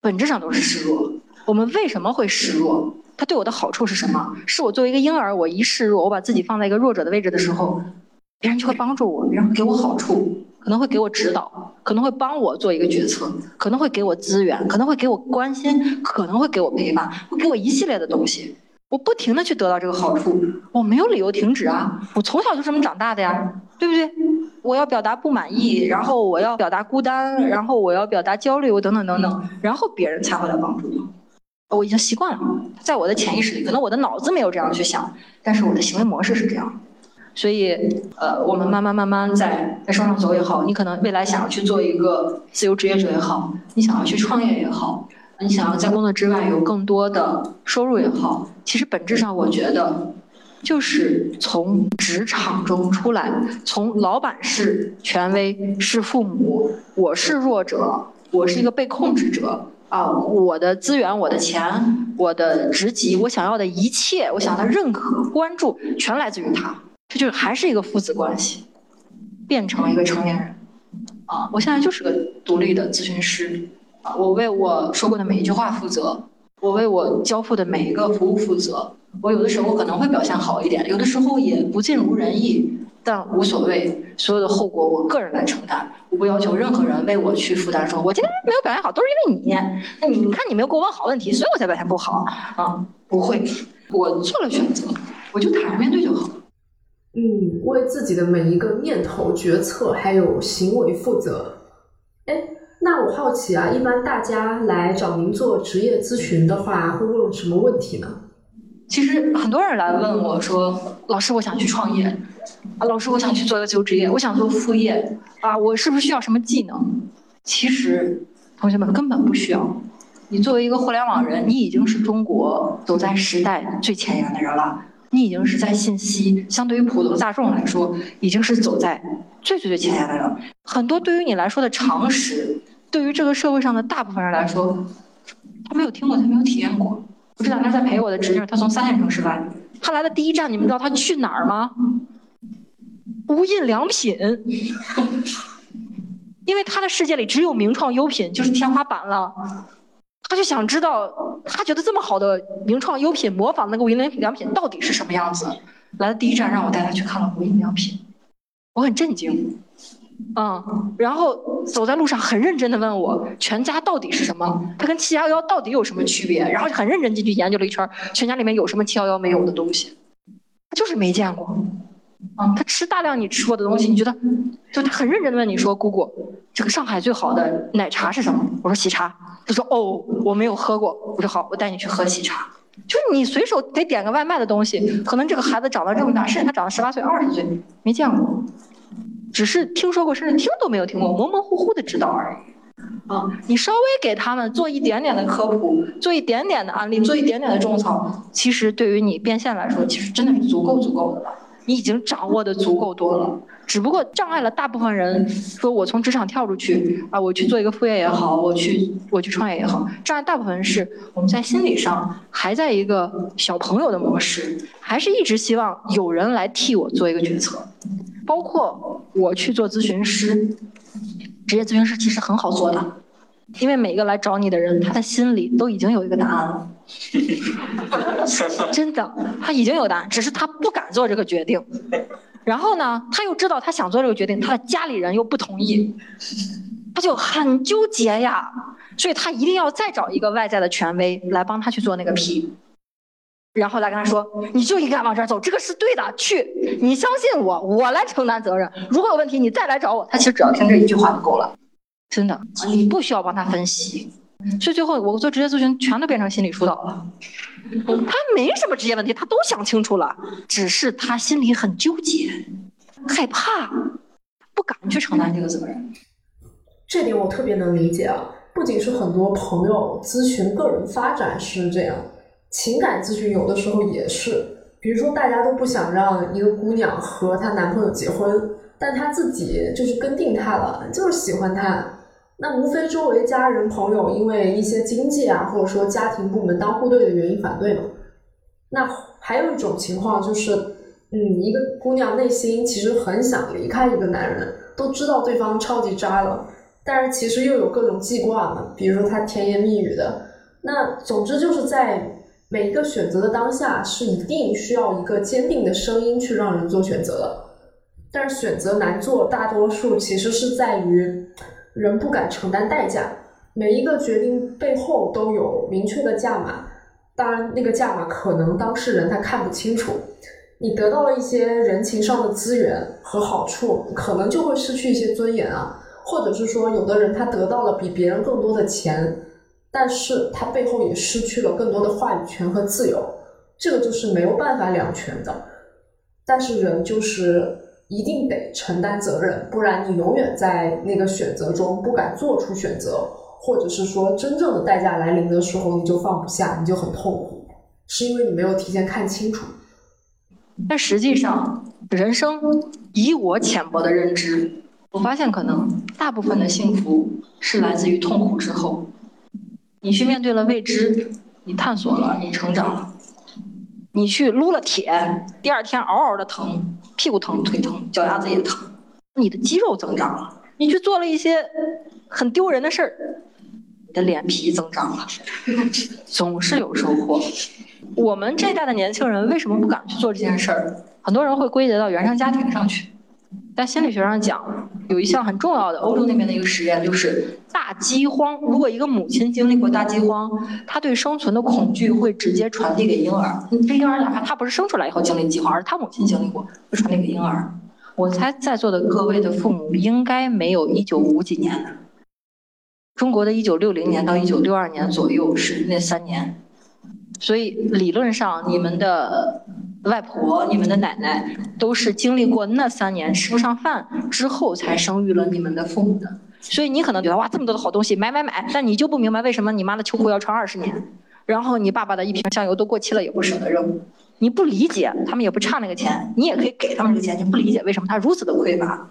本质上都是示弱。我们为什么会示弱？它对我的好处是什么？是我作为一个婴儿，我一示弱，我把自己放在一个弱者的位置的时候，别人就会帮助我，别人会给我好处。可能会给我指导，可能会帮我做一个决策，可能会给我资源，可能会给我关心，可能会给我陪伴，会给我一系列的东西。我不停的去得到这个好处，我没有理由停止啊！我从小就这么长大的呀，对不对？我要表达不满意，然后我要表达孤单，然后我要表达焦虑，我等等等等，然后别人才会来帮助我。我已经习惯了，在我的潜意识里，可能我的脑子没有这样去想，但是我的行为模式是这样。所以，呃，我们慢慢慢慢在在路上走也好，你可能未来想要去做一个自由职业者也好，你想要去创业也好，你想要在工作之外有更多的收入也好，其实本质上我觉得，就是从职场中出来，从老板是权威是父母，我是弱者，我是一个被控制者啊，我的资源、我的钱、我的职级、我想要的一切，我想要的认可、关注，全来自于他。这就是还是一个父子关系，变成一个成年人，啊，我现在就是个独立的咨询师，啊，我为我说过的每一句话负责，我为我交付的每一个服务负责，我有的时候可能会表现好一点，有的时候也不尽如人意，但无所谓，所有的后果我个人来承担，我不要求任何人为我去负担，说我今天没有表现好都是因为你，那你看你没有给我问好问题，所以我才表现不好，啊，不会，我做了选择，我就坦然面对就好。嗯，为自己的每一个念头、决策还有行为负责。哎，那我好奇啊，一般大家来找您做职业咨询的话，会问什么问题呢？其实很多人来问我说：“老师，我想去创业啊，老师，我想去做一个自由职业，我想做副业啊，我是不是需要什么技能？”其实，同学们根本不需要。你作为一个互联网人，你已经是中国走在时代最前沿的人了。你已经是在信息相对于普通大众来说，已经是走在最最最前沿的了。很多对于你来说的常识，对于这个社会上的大部分人来说，他没有听过，他没有体验过。我这两天在陪我的侄女，她从三线城市来，她来的第一站，你们知道她去哪儿吗？无印良品，因为她的世界里只有名创优品就是天花板了。他就想知道，他觉得这么好的名创优品，模仿那个无印良品到底是什么样子？来的第一站让我带他去看了无印良品，我很震惊。嗯，然后走在路上很认真的问我全家到底是什么，它跟七幺幺到底有什么区别？然后很认真进去研究了一圈，全家里面有什么七幺幺没有的东西，他就是没见过。啊，他吃大量你吃过的东西，你觉得，就他很认真的问你说：“姑姑，这个上海最好的奶茶是什么？”我说：“喜茶。”他说：“哦，我没有喝过。”我说：“好，我带你去喝喜茶。”就是你随手得点个外卖的东西，可能这个孩子长到这么大，甚至他长到十八岁、二十岁没见过。只是听说过，甚至听都没有听过，模模糊糊的知道而已。啊，你稍微给他们做一点点的科普，做一点点的案例，做一点点的种草，其实对于你变现来说，其实真的是足够足够的了。你已经掌握的足够多了，只不过障碍了大部分人。说我从职场跳出去啊，我去做一个副业也好，我去我去创业也好，障碍大部分是我们在心理上还在一个小朋友的模式，还是一直希望有人来替我做一个决策。包括我去做咨询师，职业咨询师其实很好做的，因为每个来找你的人，他的心里都已经有一个答案了。真的，他已经有答案，只是他不敢做这个决定。然后呢，他又知道他想做这个决定，他的家里人又不同意，他就很纠结呀。所以他一定要再找一个外在的权威来帮他去做那个批。然后来跟他说，你就应该往这儿走，这个是对的，去，你相信我，我来承担责任。如果有问题，你再来找我。他其实只要听这一句话就够了，真的，你不需要帮他分析。所以最后我做职业咨询，全都变成心理疏导了。他没什么职业问题，他都想清楚了，只是他心里很纠结，害怕，不敢去承担这个责任。这点我特别能理解啊，不仅是很多朋友咨询个人发展是这样。情感咨询有的时候也是，比如说大家都不想让一个姑娘和她男朋友结婚，但她自己就是跟定他了，就是喜欢他。那无非周围家人朋友因为一些经济啊，或者说家庭部门当户对的原因反对嘛。那还有一种情况就是，嗯，一个姑娘内心其实很想离开一个男人，都知道对方超级渣了，但是其实又有各种记挂嘛，比如说他甜言蜜语的。那总之就是在。每一个选择的当下是一定需要一个坚定的声音去让人做选择的，但是选择难做，大多数其实是在于人不敢承担代价。每一个决定背后都有明确的价码，当然那个价码可能当事人他看不清楚。你得到了一些人情上的资源和好处，可能就会失去一些尊严啊，或者是说有的人他得到了比别人更多的钱。但是他背后也失去了更多的话语权和自由，这个就是没有办法两全的。但是人就是一定得承担责任，不然你永远在那个选择中不敢做出选择，或者是说真正的代价来临的时候你就放不下，你就很痛苦，是因为你没有提前看清楚。但实际上，人生以我浅薄的认知，我发现可能大部分的幸福是来自于痛苦之后。你去面对了未知，你探索了，你成长了，你去撸了铁，第二天嗷嗷的疼，屁股疼，腿疼，脚丫子也疼，你的肌肉增长了，你去做了一些很丢人的事儿，你的脸皮增长了，总是有收获。我们这代的年轻人为什么不敢去做这件事儿？很多人会归结到原生家庭上去。在心理学上讲，有一项很重要的欧洲那边的一个实验，就是大饥荒。如果一个母亲经历过大饥荒，她对生存的恐惧会直接传递给婴儿。这婴儿哪怕他不是生出来以后经历饥荒，而是他母亲经历过，会传递给婴儿。我猜在座的各位的父母应该没有一九五几年的，中国的一九六零年到一九六二年左右是那三年，所以理论上你们的。外婆，你们的奶奶都是经历过那三年吃不上饭之后才生育了你们的父母的，所以你可能觉得哇这么多的好东西买买买，但你就不明白为什么你妈的秋裤要穿二十年，然后你爸爸的一瓶香油都过期了也不舍得扔，你不理解，他们也不差那个钱，你也可以给他们这个钱，你不理解为什么他如此的匮乏，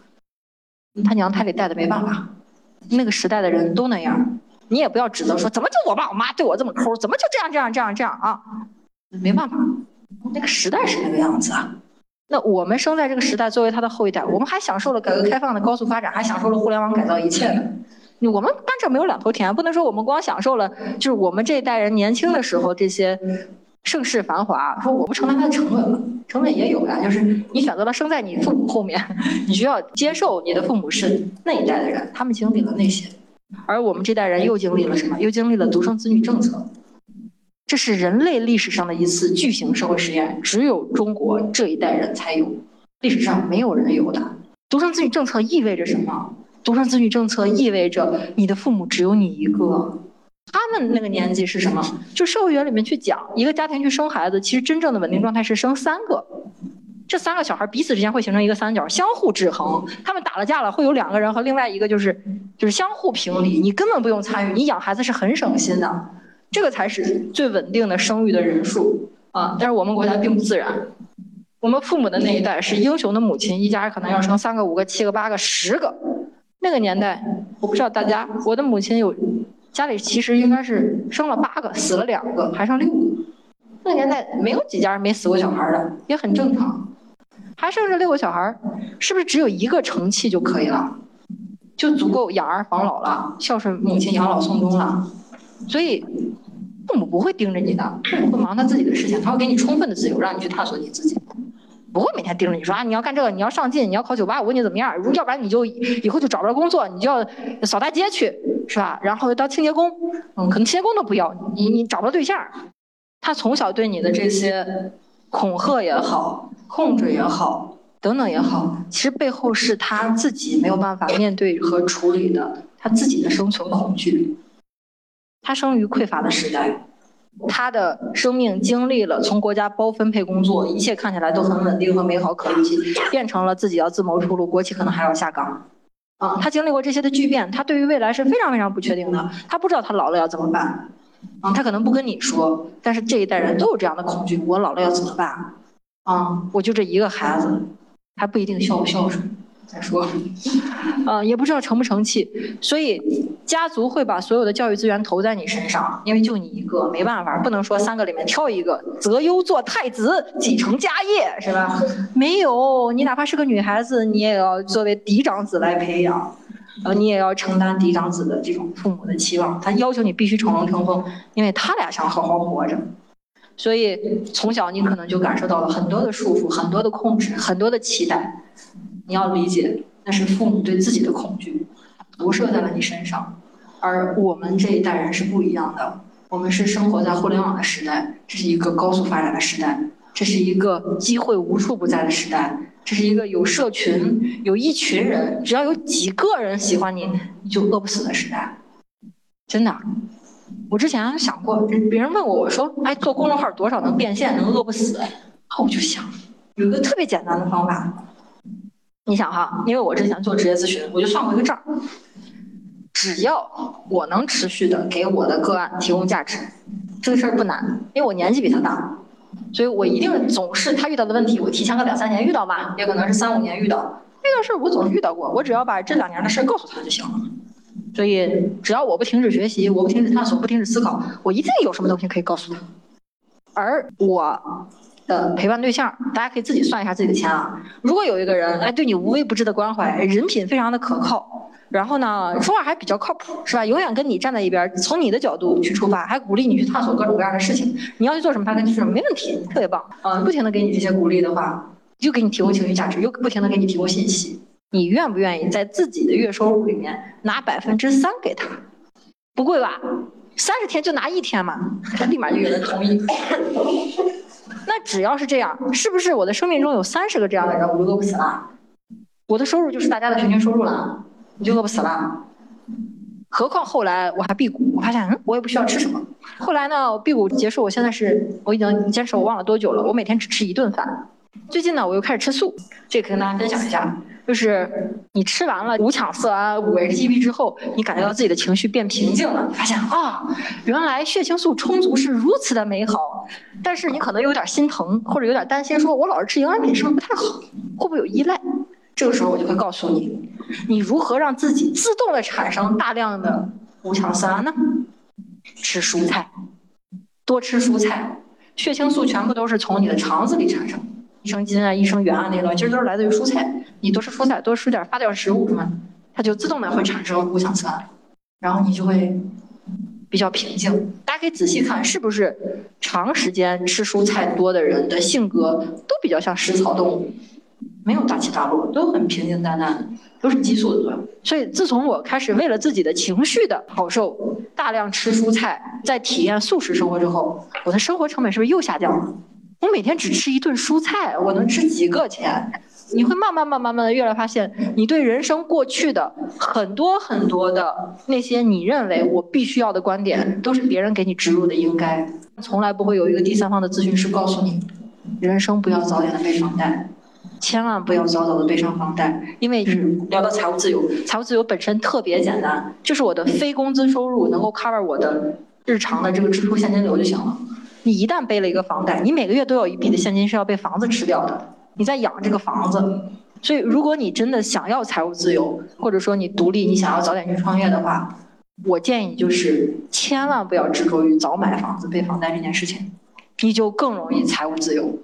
他娘胎里带的没办法，那个时代的人都那样，你也不要指责说怎么就我爸我妈对我这么抠，怎么就这样这样这样这样啊，没办法。那个时代是那个样子啊，那我们生在这个时代，作为他的后一代，我们还享受了改革开放的高速发展，还享受了互联网改造一切呢。我们甘蔗没有两头甜，不能说我们光享受了，就是我们这一代人年轻的时候这些盛世繁华，说我不承担它的成本吗？成本也有呀，就是你选择了生在你父母后面，你需要接受你的父母是那一代的人，他们经历了那些，而我们这代人又经历了什么？又经历了独生子女政策，这是人类历史上的一次巨型社会实验，只有中国这一代人才有，历史上没有人有的。独生子女政策意味着什么？独生子女政策意味着你的父母只有你一个。他们那个年纪是什么？就社会学里面去讲，一个家庭去生孩子，其实真正的稳定状态是生三个，这三个小孩彼此之间会形成一个三角，相互制衡。他们打了架了，会有两个人和另外一个就是就是相互评理，你根本不用参与，你养孩子是很省心的，这个才是最稳定的生育的人数啊。但是我们国家并不自然，我们父母的那一代是英雄的母亲，一家可能要生三个、五个、七个、八个、十个。那个年代，我不知道大家，我的母亲有。家里其实应该是生了八个，死了两个，还剩六个。那个年代没有几家没死过小孩的，也很正常。还剩这六个小孩，是不是只有一个成器就可以了，就足够养儿防老了，孝顺母亲，养老送终了？所以父母不会盯着你的，父母会忙他自己的事情，他会给你充分的自由，让你去探索你自己。不会每天盯着你说啊，你要干这个，你要上进，你要考九八五，你怎么样？如要不然你就以后就找不着工作，你就要扫大街去，是吧？然后当清洁工，嗯，可能清洁工都不要你，你找不到对象。他从小对你的这些恐吓也好，控制也好，等等也好，其实背后是他自己没有办法面对和处理的他自己的生存恐惧。他生于匮乏的时代。他的生命经历了从国家包分配工作，一切看起来都很稳定和美好可预期，变成了自己要自谋出路，国企可能还要下岗。啊，他经历过这些的巨变，他对于未来是非常非常不确定的，他不知道他老了要怎么办。啊，他可能不跟你说，但是这一代人都有这样的恐惧：我老了要怎么办？啊，我就这一个孩子，还不一定孝不孝顺。再说，嗯，也不知道成不成器，所以家族会把所有的教育资源投在你身上，因为就你一个，没办法，不能说三个里面挑一个，择优做太子，继承家业，是吧？没有，你哪怕是个女孩子，你也要作为嫡长子来培养，呃，你也要承担嫡长子的这种父母的期望，他要求你必须成龙成凤，因为他俩想好好活着，所以从小你可能就感受到了很多的束缚，很多的控制，很多的期待。你要理解，那是父母对自己的恐惧投射在了你身上，而我们这一代人是不一样的。我们是生活在互联网的时代，这是一个高速发展的时代，这是一个机会无处不在的时代，这是一个有社群、有一群人，只要有几个人喜欢你，你就饿不死的时代。真的，我之前想过，别人问我，我说：“哎，做公众号多少能变现，能饿不死？”那我就想，有一个特别简单的方法。你想哈，因为我之前做职业咨询，我就算过一个账，只要我能持续的给我的个案提供价值，这个事儿不难，因为我年纪比他大，所以我一定总是他遇到的问题，我提前个两三年遇到嘛，也可能是三五年遇到，遇到事儿我总是遇到过，我只要把这两年的事儿告诉他就行了。所以只要我不停止学习，我不停止探索，不停止思考，我一定有什么东西可以告诉他，而我。的陪伴对象，大家可以自己算一下自己的钱啊。如果有一个人，哎，对你无微不至的关怀，人品非常的可靠，然后呢，说话还比较靠谱，是吧？永远跟你站在一边，从你的角度去出发，还鼓励你去探索各种各样的事情。你要去做什么，他跟你说没问题，特别棒。嗯，不停的给你这些鼓励的话，又给你提供情绪价值，又不停的给你提供信息，你愿不愿意在自己的月收入里面拿百分之三给他？不贵吧？三十天就拿一天嘛，立马就有人同意。那只要是这样，是不是我的生命中有三十个这样的人，我就饿不死了？我的收入就是大家的平均收入了，你就饿不死了。何况后来我还辟谷，我发现嗯，我也不需要吃什么。后来呢，辟谷结束，我现在是我已经坚持我忘了多久了，我每天只吃一顿饭。最近呢，我又开始吃素，这个跟大家分享一下。就是你吃完了五羟色胺、五 HTP 之后，你感觉到自己的情绪变平静了，发现啊，原来血清素充足是如此的美好。但是你可能有点心疼，或者有点担心，说我老是吃营养品是不是不太好？会不会有依赖？这个时候我就会告诉你，你如何让自己自动的产生大量的五羟色胺呢？吃蔬菜，多吃蔬菜，血清素全部都是从你的肠子里产生。益生菌啊，益生元啊，那些东西其实都是来自于蔬菜。你多吃蔬菜，多吃点发酵食物什么，它就自动的会产生五羟色胺，然后你就会比较平静。大家可以仔细看，是不是长时间吃蔬菜多的人的性格都比较像食草动物，没有大起大落，都很平静淡淡，都是激素的作用。所以自从我开始为了自己的情绪的好受，大量吃蔬菜，在体验素食生活之后，我的生活成本是不是又下降了？我每天只吃一顿蔬菜，我能吃几个钱？你会慢慢、慢、慢慢的越来发现，你对人生过去的很多很多的那些你认为我必须要的观点，都是别人给你植入的应该，从来不会有一个第三方的咨询师告诉你，人生不要早点的背房贷，千万不要早早的背上房贷，因为聊到财务自由，财务自由本身特别简单，就是我的非工资收入能够 cover 我的日常的这个支出现金流就行了。你一旦背了一个房贷，你每个月都有一笔的现金是要被房子吃掉的。你在养这个房子，所以如果你真的想要财务自由，或者说你独立，你想要早点去创业的话，我建议就是千万不要执着于早买房子背房贷这件事情，你就更容易财务自由。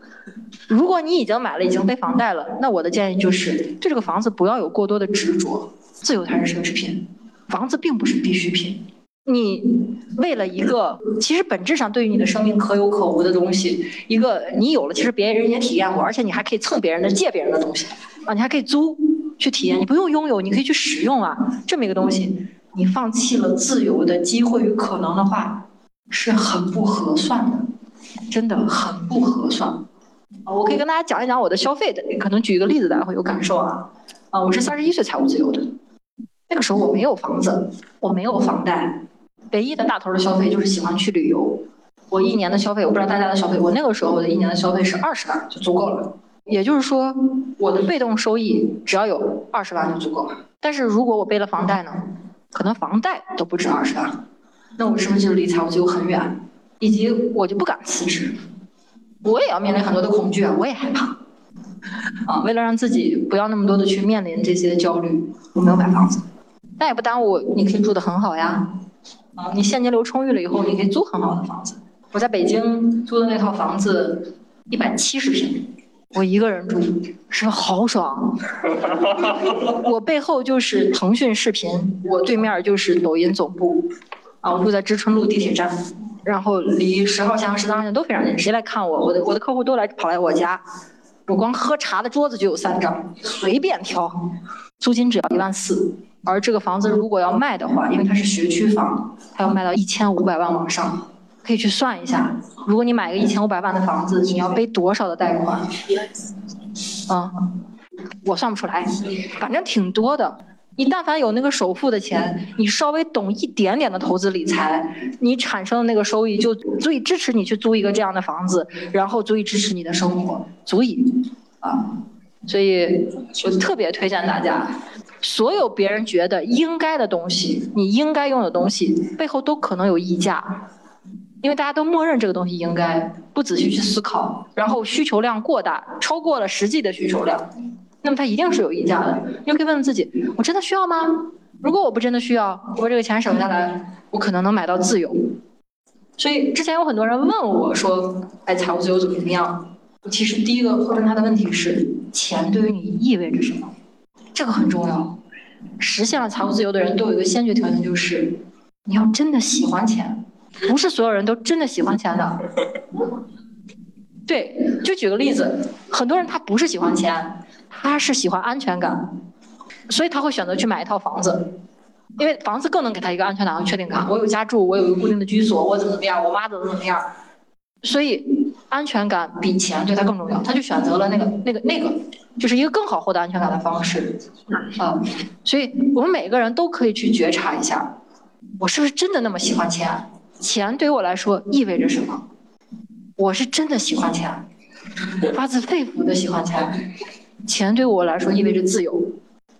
如果你已经买了，已经背房贷了，那我的建议就是对这个房子不要有过多的执着，自由才是奢侈品，房子并不是必需品。你为了一个其实本质上对于你的生命可有可无的东西，一个你有了，其实别人也体验过，而且你还可以蹭别人的、借别人的东西啊，你还可以租去体验，你不用拥有，你可以去使用啊，这么一个东西，你放弃了自由的机会与可能的话，是很不合算的，真的很不合算啊！我可以跟大家讲一讲我的消费的，可能举一个例子，大家会有感受啊啊！我是三十一岁财务自由的，那个时候我没有房子，我没有房贷。唯一的大头的消费就是喜欢去旅游。我一年的消费，我不知道大家的消费，我那个时候我的一年的消费是二十万就足够了。也就是说，我的被动收益只要有二十万就足够了。但是如果我背了房贷呢？可能房贷都不止二十万，那我是不是就离财务自由很远？以及我就不敢辞职，我也要面临很多的恐惧啊，我也害怕。啊，为了让自己不要那么多的去面临这些焦虑，我没有买房子，但也不耽误你可以住得很好呀。啊，你现金流充裕了以后，你可以租很好的房子。我在北京租的那套房子，一百七十平，我一个人住，是好爽。我背后就是腾讯视频，我对面就是抖音总部。啊，我住在知春路地铁站，然后离十号线和十三号线都非常近。谁来看我，我的我的客户都来跑来我家。我光喝茶的桌子就有三张，随便挑，租金只要一万四。而这个房子如果要卖的话，因为它是学区房，它要卖到一千五百万往上，可以去算一下，如果你买个一千五百万的房子，你要背多少的贷款？啊，我算不出来，反正挺多的。你但凡有那个首付的钱，你稍微懂一点点的投资理财，你产生的那个收益就足以支持你去租一个这样的房子，然后足以支持你的生活，足以啊。所以我特别推荐大家。所有别人觉得应该的东西，你应该用的东西，背后都可能有溢价，因为大家都默认这个东西应该，不仔细去思考，然后需求量过大，超过了实际的需求量，那么它一定是有溢价的。你就可以问问自己：我真的需要吗？如果我不真的需要，我把这个钱省下来，我可能能买到自由。所以之前有很多人问我说：“哎，财务自由怎么怎么样？”其实第一个会问他的问题是：钱对于你意味着什么？这个很重要，实现了财务自由的人都有一个先决条件，就是你要真的喜欢钱，不是所有人都真的喜欢钱的。对，就举个例子，很多人他不是喜欢钱，他是喜欢安全感，所以他会选择去买一套房子，因为房子更能给他一个安全感和确定感。我有家住，我有一个固定的居所，我怎么怎么样，我妈怎么怎么样，所以安全感比钱对他更重要，他就选择了那个那个那个。就是一个更好获得安全感的方式，啊，所以我们每个人都可以去觉察一下，我是不是真的那么喜欢钱？钱对于我来说意味着什么？我是真的喜欢钱，发自肺腑的喜欢钱。钱对我来说意味着自由。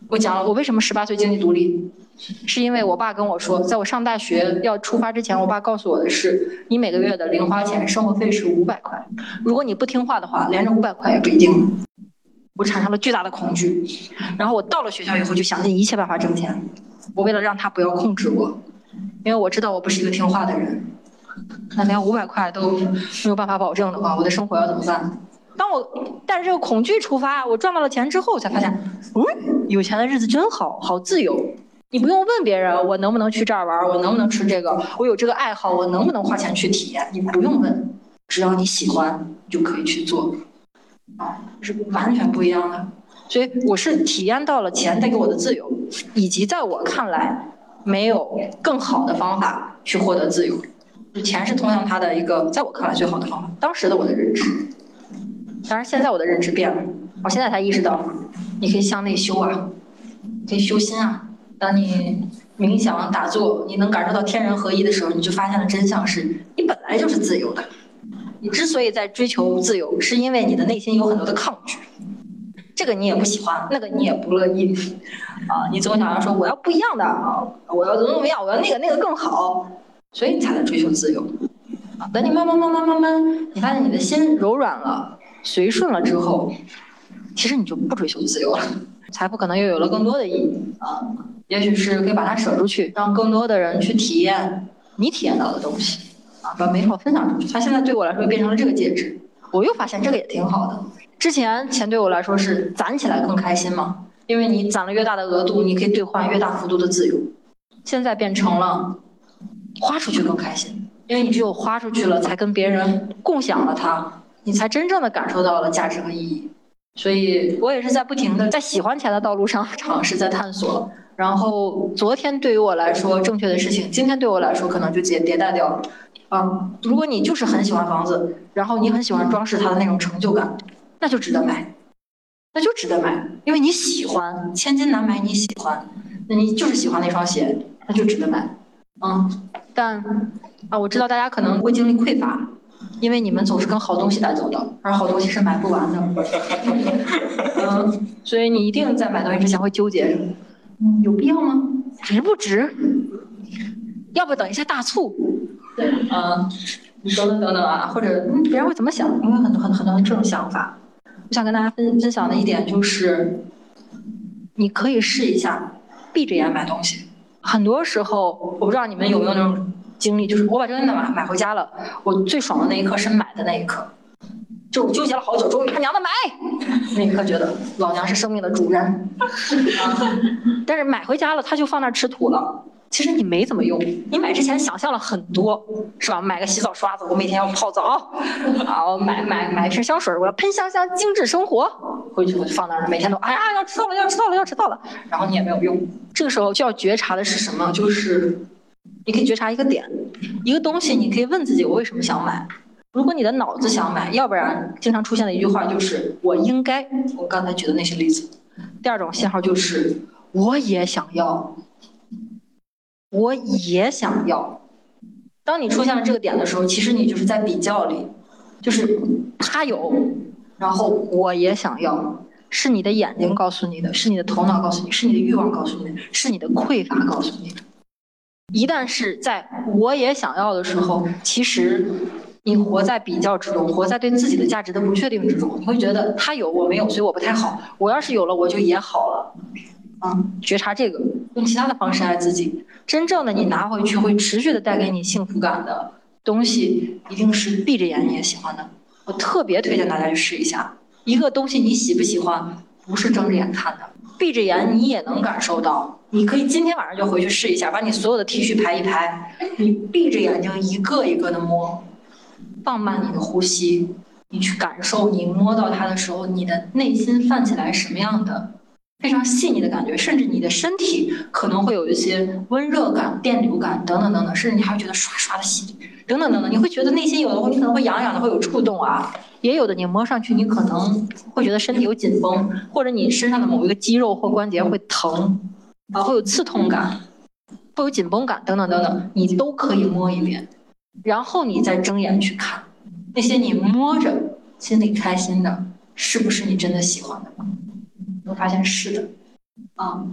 我讲了，我为什么十八岁经济独立，是因为我爸跟我说，在我上大学要出发之前，我爸告诉我的是，你每个月的零花钱生活费是五百块，如果你不听话的话，连这五百块也不一定。我产生了巨大的恐惧，然后我到了学校以后就想尽一切办法挣钱。我为了让他不要控制我，因为我知道我不是一个听话的人。那连五百块都没有办法保证的话，我的生活要怎么办？当我带着这个恐惧出发，我赚到了钱之后，才发现，嗯，有钱的日子真好，好自由。你不用问别人我能不能去这儿玩，我能不能吃这个，我有这个爱好，我能不能花钱去体验？你不用问，只要你喜欢就可以去做，啊，是完全不一样的。所以我是体验到了钱带给我的自由，以及在我看来没有更好的方法去获得自由。钱是通向他的一个，在我看来最好的方法。当时的我的认知，当然现在我的认知变了，我现在才意识到，你可以向内修啊，可以修心啊。当你冥想打坐，你能感受到天人合一的时候，你就发现了真相是，你本来就是自由的。你之所以在追求自由，是因为你的内心有很多的抗拒。这个你也不喜欢，那个你也不乐意，啊，你总想要说我要不一样的啊，我要怎么怎么样，我要那个那个更好，所以你才能追求自由。啊，等你慢慢慢慢慢慢，你发现你的心柔软了、随顺了之后，其实你就不追求自由了，财富可能又有了更多的意义啊，也许是可以把它舍出去，让更多的人去体验你体验到的东西，啊，把美好分享出去。它现在对我来说变成了这个介质，我又发现这个也挺好的。之前钱对我来说是攒起来更开心嘛，因为你攒了越大的额度，你可以兑换越大幅度的自由。现在变成了花出去更开心，因为你只有花出去了，才跟别人共享了它，你才真正的感受到了价值和意义。所以我也是在不停的在喜欢钱的道路上尝试在探索。然后昨天对于我来说正确的事情，今天对我来说可能就迭迭代掉了。啊，如果你就是很喜欢房子，然后你很喜欢装饰它的那种成就感。那就值得买，那就值得买，因为你喜欢，千金难买你喜欢，那你就是喜欢那双鞋，那就值得买，嗯。但啊，我知道大家可能会经历匮乏，因为你们总是跟好东西带走的，而好东西是买不完的，嗯。所以你一定在买东西之前会纠结，嗯，有必要吗？值不值？要不等一下大促？对，嗯，等等等等啊，或者别人会怎么想？因为很多很很多这种想法。我想跟大家分分享的一点就是，你可以试一下闭着眼买东西。很多时候，我不知道你们有没有那种经历，就是我把这个买买回家了，我最爽的那一刻是买的那一刻，就我纠结了好久，终于他娘的买，那一刻觉得老娘是生命的主人。但是买回家了，他就放那吃土了。其实你没怎么用，你买之前想象了很多，是吧？买个洗澡刷子，我每天要泡澡，啊，我买买买瓶香水，我要喷香香，精致生活。回去我就放那儿，每天都，哎呀，要迟到了，要迟到了，要迟到了。然后你也没有用。这个时候就要觉察的是什么？就是你可以觉察一个点，一个东西，你可以问自己，我为什么想买？如果你的脑子想买，要不然经常出现的一句话就是我应该。我刚才举的那些例子。第二种信号就是我也想要。我也想要。当你出现了这个点的时候，其实你就是在比较里，就是他有，然后我也想要，是你的眼睛告诉你的，是你的头脑告诉你，是你的欲望告诉你的，是你的匮乏告诉你的。一旦是在我也想要的时候，其实你活在比较之中，活在对自己的价值的不确定之中，你会觉得他有我没有，所以我不太好。我要是有了，我就也好了。啊，觉察这个，用其他的方式爱自己。真正的你拿回去会持续的带给你幸福感的东西，一定是闭着眼你也喜欢的。我特别推荐大家去试一下。一个东西你喜不喜欢，不是睁着眼看的，闭着眼你也能感受到。你可以今天晚上就回去试一下，把你所有的 T 恤排一排，你闭着眼睛一个一个的摸，放慢你的呼吸，你去感受你摸到它的时候，你的内心泛起来什么样的。非常细腻的感觉，甚至你的身体可能会有一些温热感、电流感等等等等，甚至你还会觉得刷刷的细，等等等等，你会觉得内心有的话，你可能会痒痒的，会有触动啊，也有的你摸上去，你可能会觉得身体有紧绷，或者你身上的某一个肌肉或关节会疼，啊，会有刺痛感，会有紧绷感等等等等，你都可以摸一遍，然后你再睁眼去看那些你摸着心里开心的，是不是你真的喜欢的？你会发现是的，啊，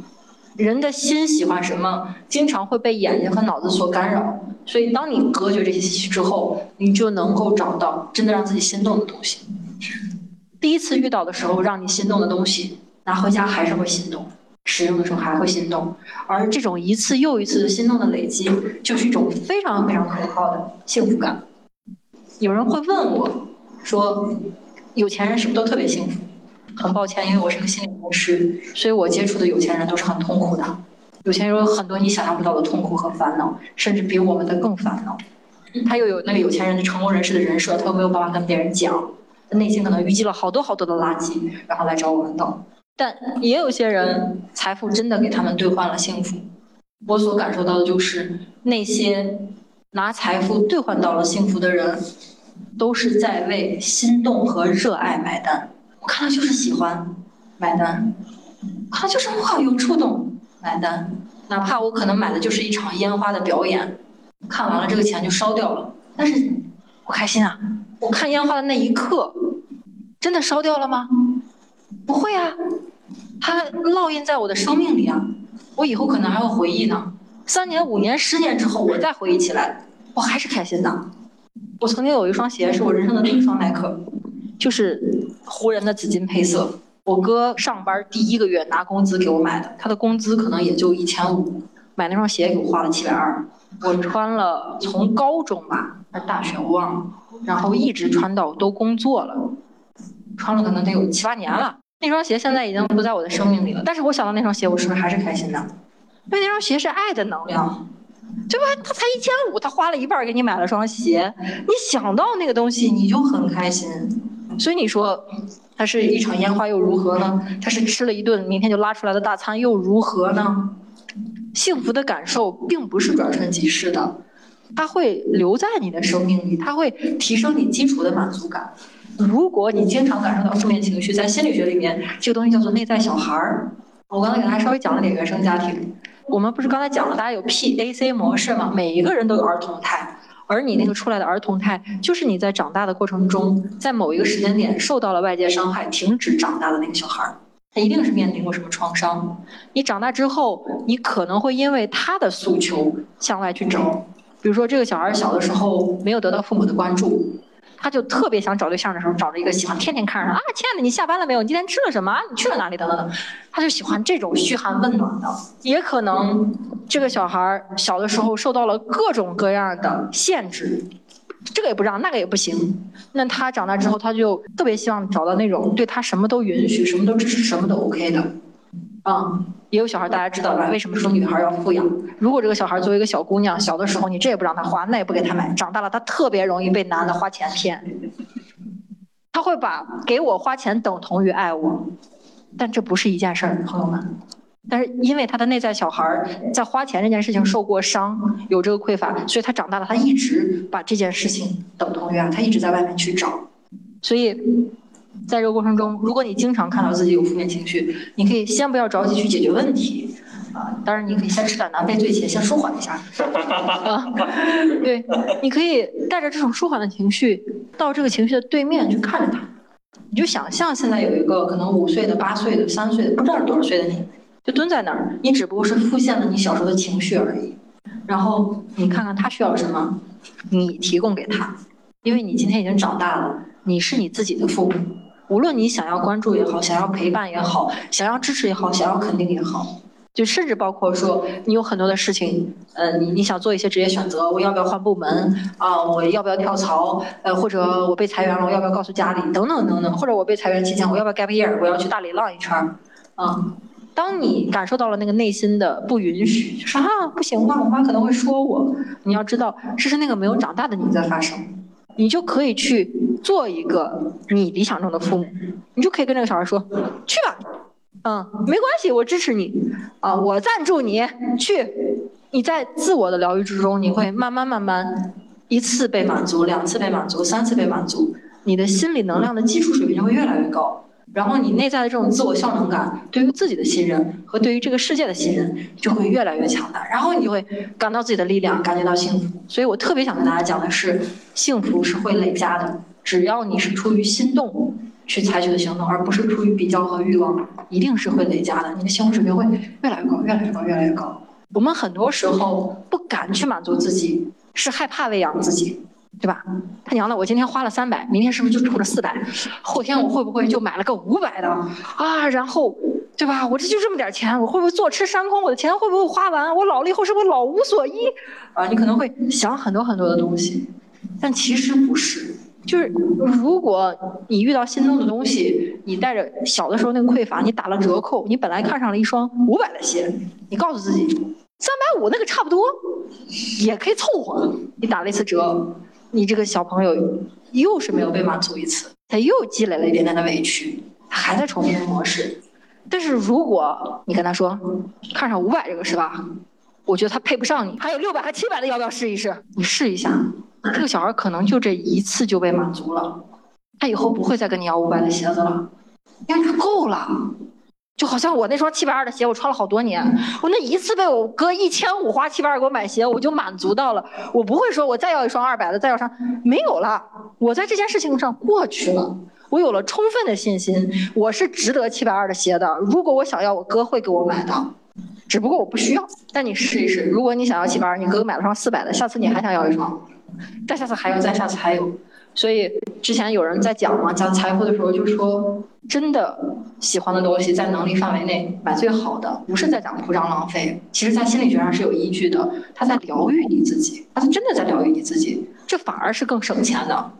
人的心喜欢什么，经常会被眼睛和脑子所干扰。所以，当你隔绝这些信息之后，你就能够找到真的让自己心动的东西。第一次遇到的时候，让你心动的东西，拿回家还是会心动，使用的时候还会心动。而这种一次又一次的心动的累积，就是一种非常非常可靠的幸福感。有人会问我，说，有钱人是不是都特别幸福？很抱歉，因为我是个心理医师，所以我接触的有钱人都是很痛苦的。有钱人有很多你想象不到的痛苦和烦恼，甚至比我们的更烦恼。他又有那个有钱人的成功人士的人设，他又没有办法跟别人讲，内心可能淤积了好多好多的垃圾，然后来找我们道。但也有些人，财富真的给他们兑换了幸福。我所感受到的就是那些拿财富兑换到了幸福的人，都是在为心动和热爱买单。我看了就是喜欢买单，看就是哇有触动买单，哪怕我可能买的就是一场烟花的表演。看完了，这个钱就烧掉了，但是我开心啊！我看烟花的那一刻，真的烧掉了吗？不会啊，它烙印在我的生命里啊，我以后可能还会回忆呢。三年、五年、十年之后，我再回忆起来，我还是开心的。我曾经有一双鞋，是我人生的第一双耐克，就是湖人的紫金配色。我哥上班第一个月拿工资给我买的，他的工资可能也就一千五，买那双鞋给我花了七百二。我穿了从高中吧，还是大学我忘了，然后一直穿到都工作了，穿了可能得有七八年了。那双鞋现在已经不在我的生命里了，但是我想到那双鞋，我是不是还是开心的？因为那双鞋是爱的能量，对吧？他才一千五，他花了一半给你买了双鞋，你想到那个东西你就很开心。所以你说，它是一场烟花又如何呢？它是吃了一顿明天就拉出来的大餐又如何呢？幸福的感受并不是转瞬即逝的，它会留在你的生命里，它会提升你基础的满足感。如果你经常感受到负面情绪，在心理学里面，这个东西叫做内在小孩儿。我刚才给大家稍微讲了点原生家庭。我们不是刚才讲了，大家有 P A C 模式吗？每一个人都有儿童态，而你那个出来的儿童态，就是你在长大的过程中，在某一个时间点受到了外界伤害，停止长大的那个小孩儿。他一定是面临过什么创伤。你长大之后，你可能会因为他的诉求向外去找。比如说，这个小孩小的时候没有得到父母的关注，他就特别想找对象的时候找着一个喜欢天天看着他啊，亲爱的，你下班了没有？你今天吃了什么？你去了哪里？等等等。他就喜欢这种嘘寒问暖的。也可能这个小孩小的时候受到了各种各样的限制。这个也不让，那个也不行。那他长大之后，他就特别希望找到那种对他什么都允许、什么都支持、什么都 OK 的。啊，也有小孩，大家知道吧？为什么说女孩要富养？如果这个小孩作为一个小姑娘，小的时候你这也不让她花，那也不给她买，长大了她特别容易被男的花钱骗。他会把给我花钱等同于爱我，但这不是一件事儿，朋友们。但是因为他的内在小孩在花钱这件事情受过伤，有这个匮乏，所以他长大了，他一直把这件事情等同于爱，他一直在外面去找。所以，在这个过程中，如果你经常看到自己有负面情绪，你可以先不要着急去解决问题，啊，当然你可以先吃点南贝醉茄，先舒缓一下。啊，对，你可以带着这种舒缓的情绪，到这个情绪的对面去看着他，你就想象现在有一个可能五岁的、八岁的、三岁的，不知道是多少岁的你。就蹲在那儿，你只不过是复现了你小时候的情绪而已。然后你看看他需要什么，你提供给他。因为你今天已经长大了，你是你自己的父母。无论你想要关注也好，想要陪伴也好，想要支持也好，想要肯定也好，就甚至包括说你有很多的事情，呃，你你想做一些职业选择，我要不要换部门啊？我要不要跳槽？呃，或者我被裁员了，我要不要告诉家里？等等等等。或者我被裁员期间，我要不要 gap year？我要去大理浪一圈儿？啊。当你感受到了那个内心的不允许，就说啊不行吧，我妈可能会说我。你要知道，这是那个没有长大的你在发生，你就可以去做一个你理想中的父母，你就可以跟这个小孩说，去吧，嗯，没关系，我支持你，啊，我赞助你去。你在自我的疗愈之中，你会慢慢慢慢，一次被满足，两次被满足，三次被满足，你的心理能量的基础水平就会越来越高。然后你内在的这种自我效能感，对于自己的信任和对于这个世界的信任就会越来越强大，然后你就会感到自己的力量，感觉到幸福。所以我特别想跟大家讲的是，幸福是会累加的，只要你是出于心动去采取的行动，而不是出于比较和欲望，一定是会累加的。你的幸福水平会越来越高，越来越高，越来越高。我们很多时候不敢去满足自己，是害怕喂养自己。对吧？他娘的，我今天花了三百，明天是不是就冲着四百？后天我会不会就买了个五百的啊？然后，对吧？我这就这么点钱，我会不会坐吃山空？我的钱会不会花完？我老了以后是不是老无所依？啊，你可能会想很多很多的东西，但其实不是。就是如果你遇到心动的东西，你带着小的时候那个匮乏，你打了折扣，你本来看上了一双五百的鞋，你告诉自己三百五那个差不多，也可以凑合。你打了一次折，你这个小朋友又是没有被满足一次，他又积累了一点点的委屈，他还在重复模式。但是如果你跟他说看上五百这个是吧？我觉得他配不上你，还有六百和七百的，要不要试一试？你试一下。这个小孩可能就这一次就被满足了，他以后不会再跟你要五百的鞋子了，因为他够了。就好像我那双七百二的鞋，我穿了好多年，我那一次被我哥一千五花七百二给我买鞋，我就满足到了。我不会说我再要一双二百的，再要双没有了。我在这件事情上过去了，我有了充分的信心，我是值得七百二的鞋的。如果我想要，我哥会给我买的，只不过我不需要。但你试一试，如果你想要七百二，你哥买了双四百的，下次你还想要一双。再下次还有，再下次还有，所以之前有人在讲嘛，讲财富的时候就说，真的喜欢的东西在能力范围内买最好的，不是在讲铺张浪费，其实在心理学上是有依据的，他在疗愈你自己，他是真的在疗愈你自己，这反而是更省钱的，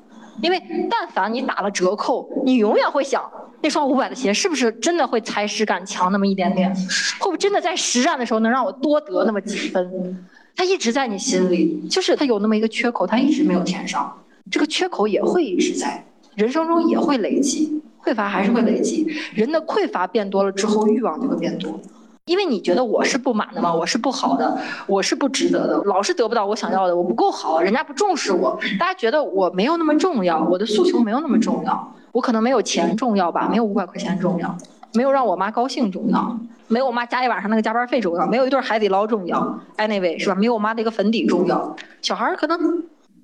因为但凡你打了折扣，你永远会想那双五百的鞋是不是真的会踩屎感强那么一点点，会不会真的在实战的时候能让我多得那么几分。他一直在你心里，就是他有那么一个缺口，他一直没有填上。这个缺口也会一直在，人生中也会累积，匮乏还是会累积。人的匮乏变多了之后，欲望就会变多。因为你觉得我是不满的吗？我是不好的，我是不值得的，老是得不到我想要的，我不够好，人家不重视我，大家觉得我没有那么重要，我的诉求没有那么重要，我可能没有钱重要吧，没有五百块钱重要，没有让我妈高兴重要。没有我妈加一晚上那个加班费重要，没有一顿海底捞重要，anyway 是吧？没有我妈那个粉底重要。小孩可能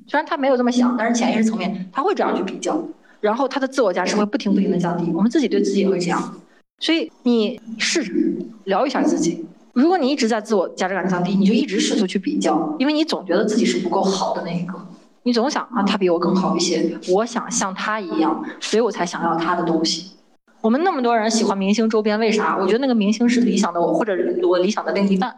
虽然他没有这么想，但是潜意识层面他会这样去比较，然后他的自我价值会不停不停的降低。我们自己对自己也会这样，所以你试着聊一下自己。如果你一直在自我价值感降低，你就一直试图去比较，因为你总觉得自己是不够好的那一个，你总想啊他比我更好一些，我想像他一样，所以我才想要他的东西。我们那么多人喜欢明星周边，为啥？我觉得那个明星是理想的我，或者我理想的另一半，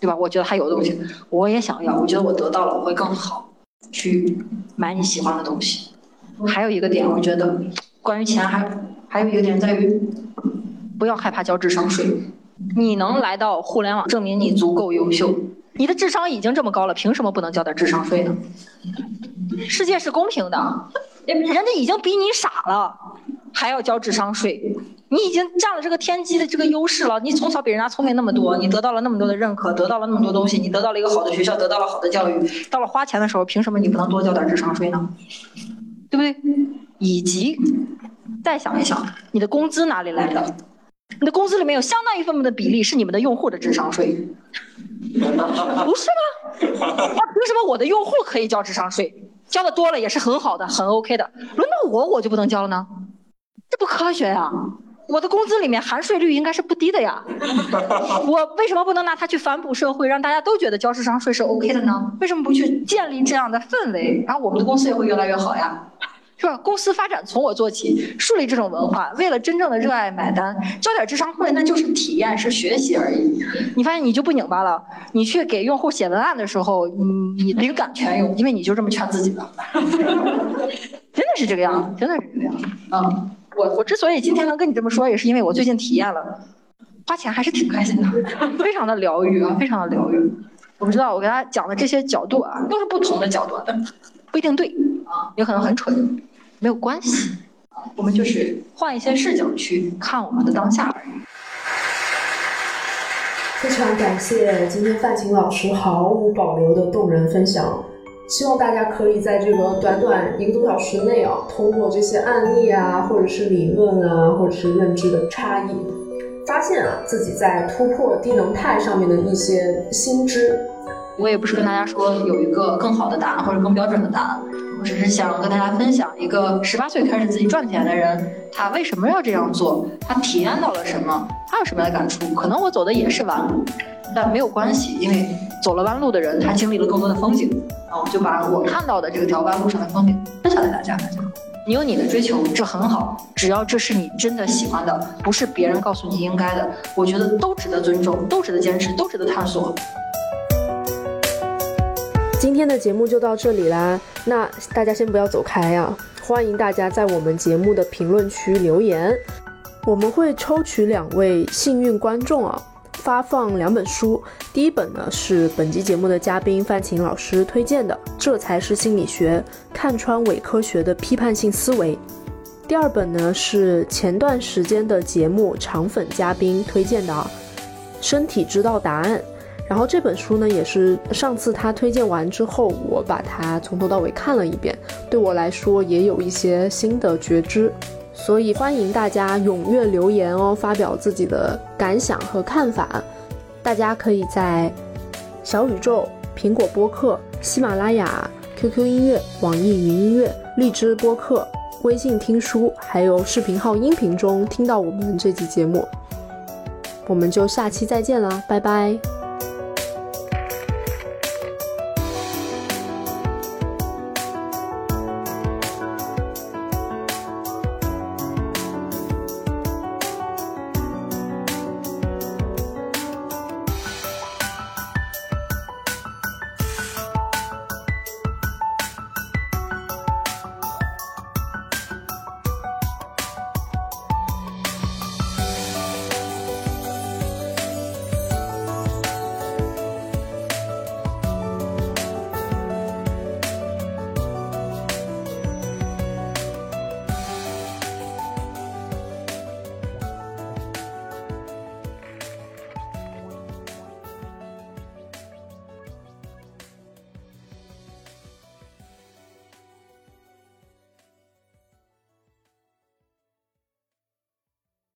对吧？我觉得他有东西，我也想要。我觉得我得到了，我会更好，去买你喜欢的东西。还有一个点，我觉得关于钱，还还有一个点在于，不要害怕交智商税。你能来到互联网，证明你足够优秀。你的智商已经这么高了，凭什么不能交点智商税呢？世界是公平的，人家已经比你傻了。还要交智商税，你已经占了这个天机的这个优势了。你从小比人家聪明那么多，你得到了那么多的认可，得到了那么多东西，你得到了一个好的学校，得到了好的教育。到了花钱的时候，凭什么你不能多交点智商税呢？对不对？以及再想一想，你的工资哪里来的？你的工资里面有相当一部分的比例是你们的用户的智商税，不是吗？那凭什么我的用户可以交智商税？交的多了也是很好的，很 OK 的。轮到我，我就不能交了呢？这不科学呀！我的工资里面含税率应该是不低的呀，我为什么不能拿它去反哺社会，让大家都觉得交智商税是 OK 的呢？为什么不去建立这样的氛围，然后我们的公司也会越来越好呀？是吧？公司发展从我做起，树立这种文化，为了真正的热爱买单，交点智商税那就是体验，是学习而已。你发现你就不拧巴了，你去给用户写文案的时候，你你灵感全有，因为你就这么劝自己的。真的是这个样子，真的是这个样子。嗯，我我之所以今天能跟你这么说，也是因为我最近体验了，花钱还是挺开心的，非常的疗愈啊，非常的疗愈。我不知道我给大家讲的这些角度啊，都是不同的角度的。不一定对啊，也可能很蠢，没有关系，我们就是换一些视角去看我们的当下而已。非常感谢今天范晴老师毫无保留的动人分享，希望大家可以在这个短短一个多小时内啊，通过这些案例啊，或者是理论啊，或者是认知的差异，发现啊自己在突破低能态上面的一些新知。我也不是跟大家说有一个更好的答案或者更标准的答案，只是想跟大家分享一个十八岁开始自己赚钱的人，他为什么要这样做，他体验到了什么，他有什么样的感触。可能我走的也是弯路，但没有关系，因为走了弯路的人，他经历了更多的风景。那我就把我看到的这条弯路上的风景分享给大家。你有你的追求，这很好，只要这是你真的喜欢的，不是别人告诉你应该的，我觉得都值得尊重，都值得坚持，都值得探索。今天的节目就到这里啦，那大家先不要走开呀，欢迎大家在我们节目的评论区留言，我们会抽取两位幸运观众啊，发放两本书。第一本呢是本集节目的嘉宾范琴老师推荐的《这才是心理学：看穿伪科学的批判性思维》。第二本呢是前段时间的节目肠粉嘉宾推荐的啊，《身体知道答案》。然后这本书呢，也是上次他推荐完之后，我把它从头到尾看了一遍，对我来说也有一些新的觉知，所以欢迎大家踊跃留言哦，发表自己的感想和看法。大家可以在小宇宙、苹果播客、喜马拉雅、QQ 音乐、网易云音乐、荔枝播客、微信听书，还有视频号音频中听到我们这期节目。我们就下期再见啦，拜拜。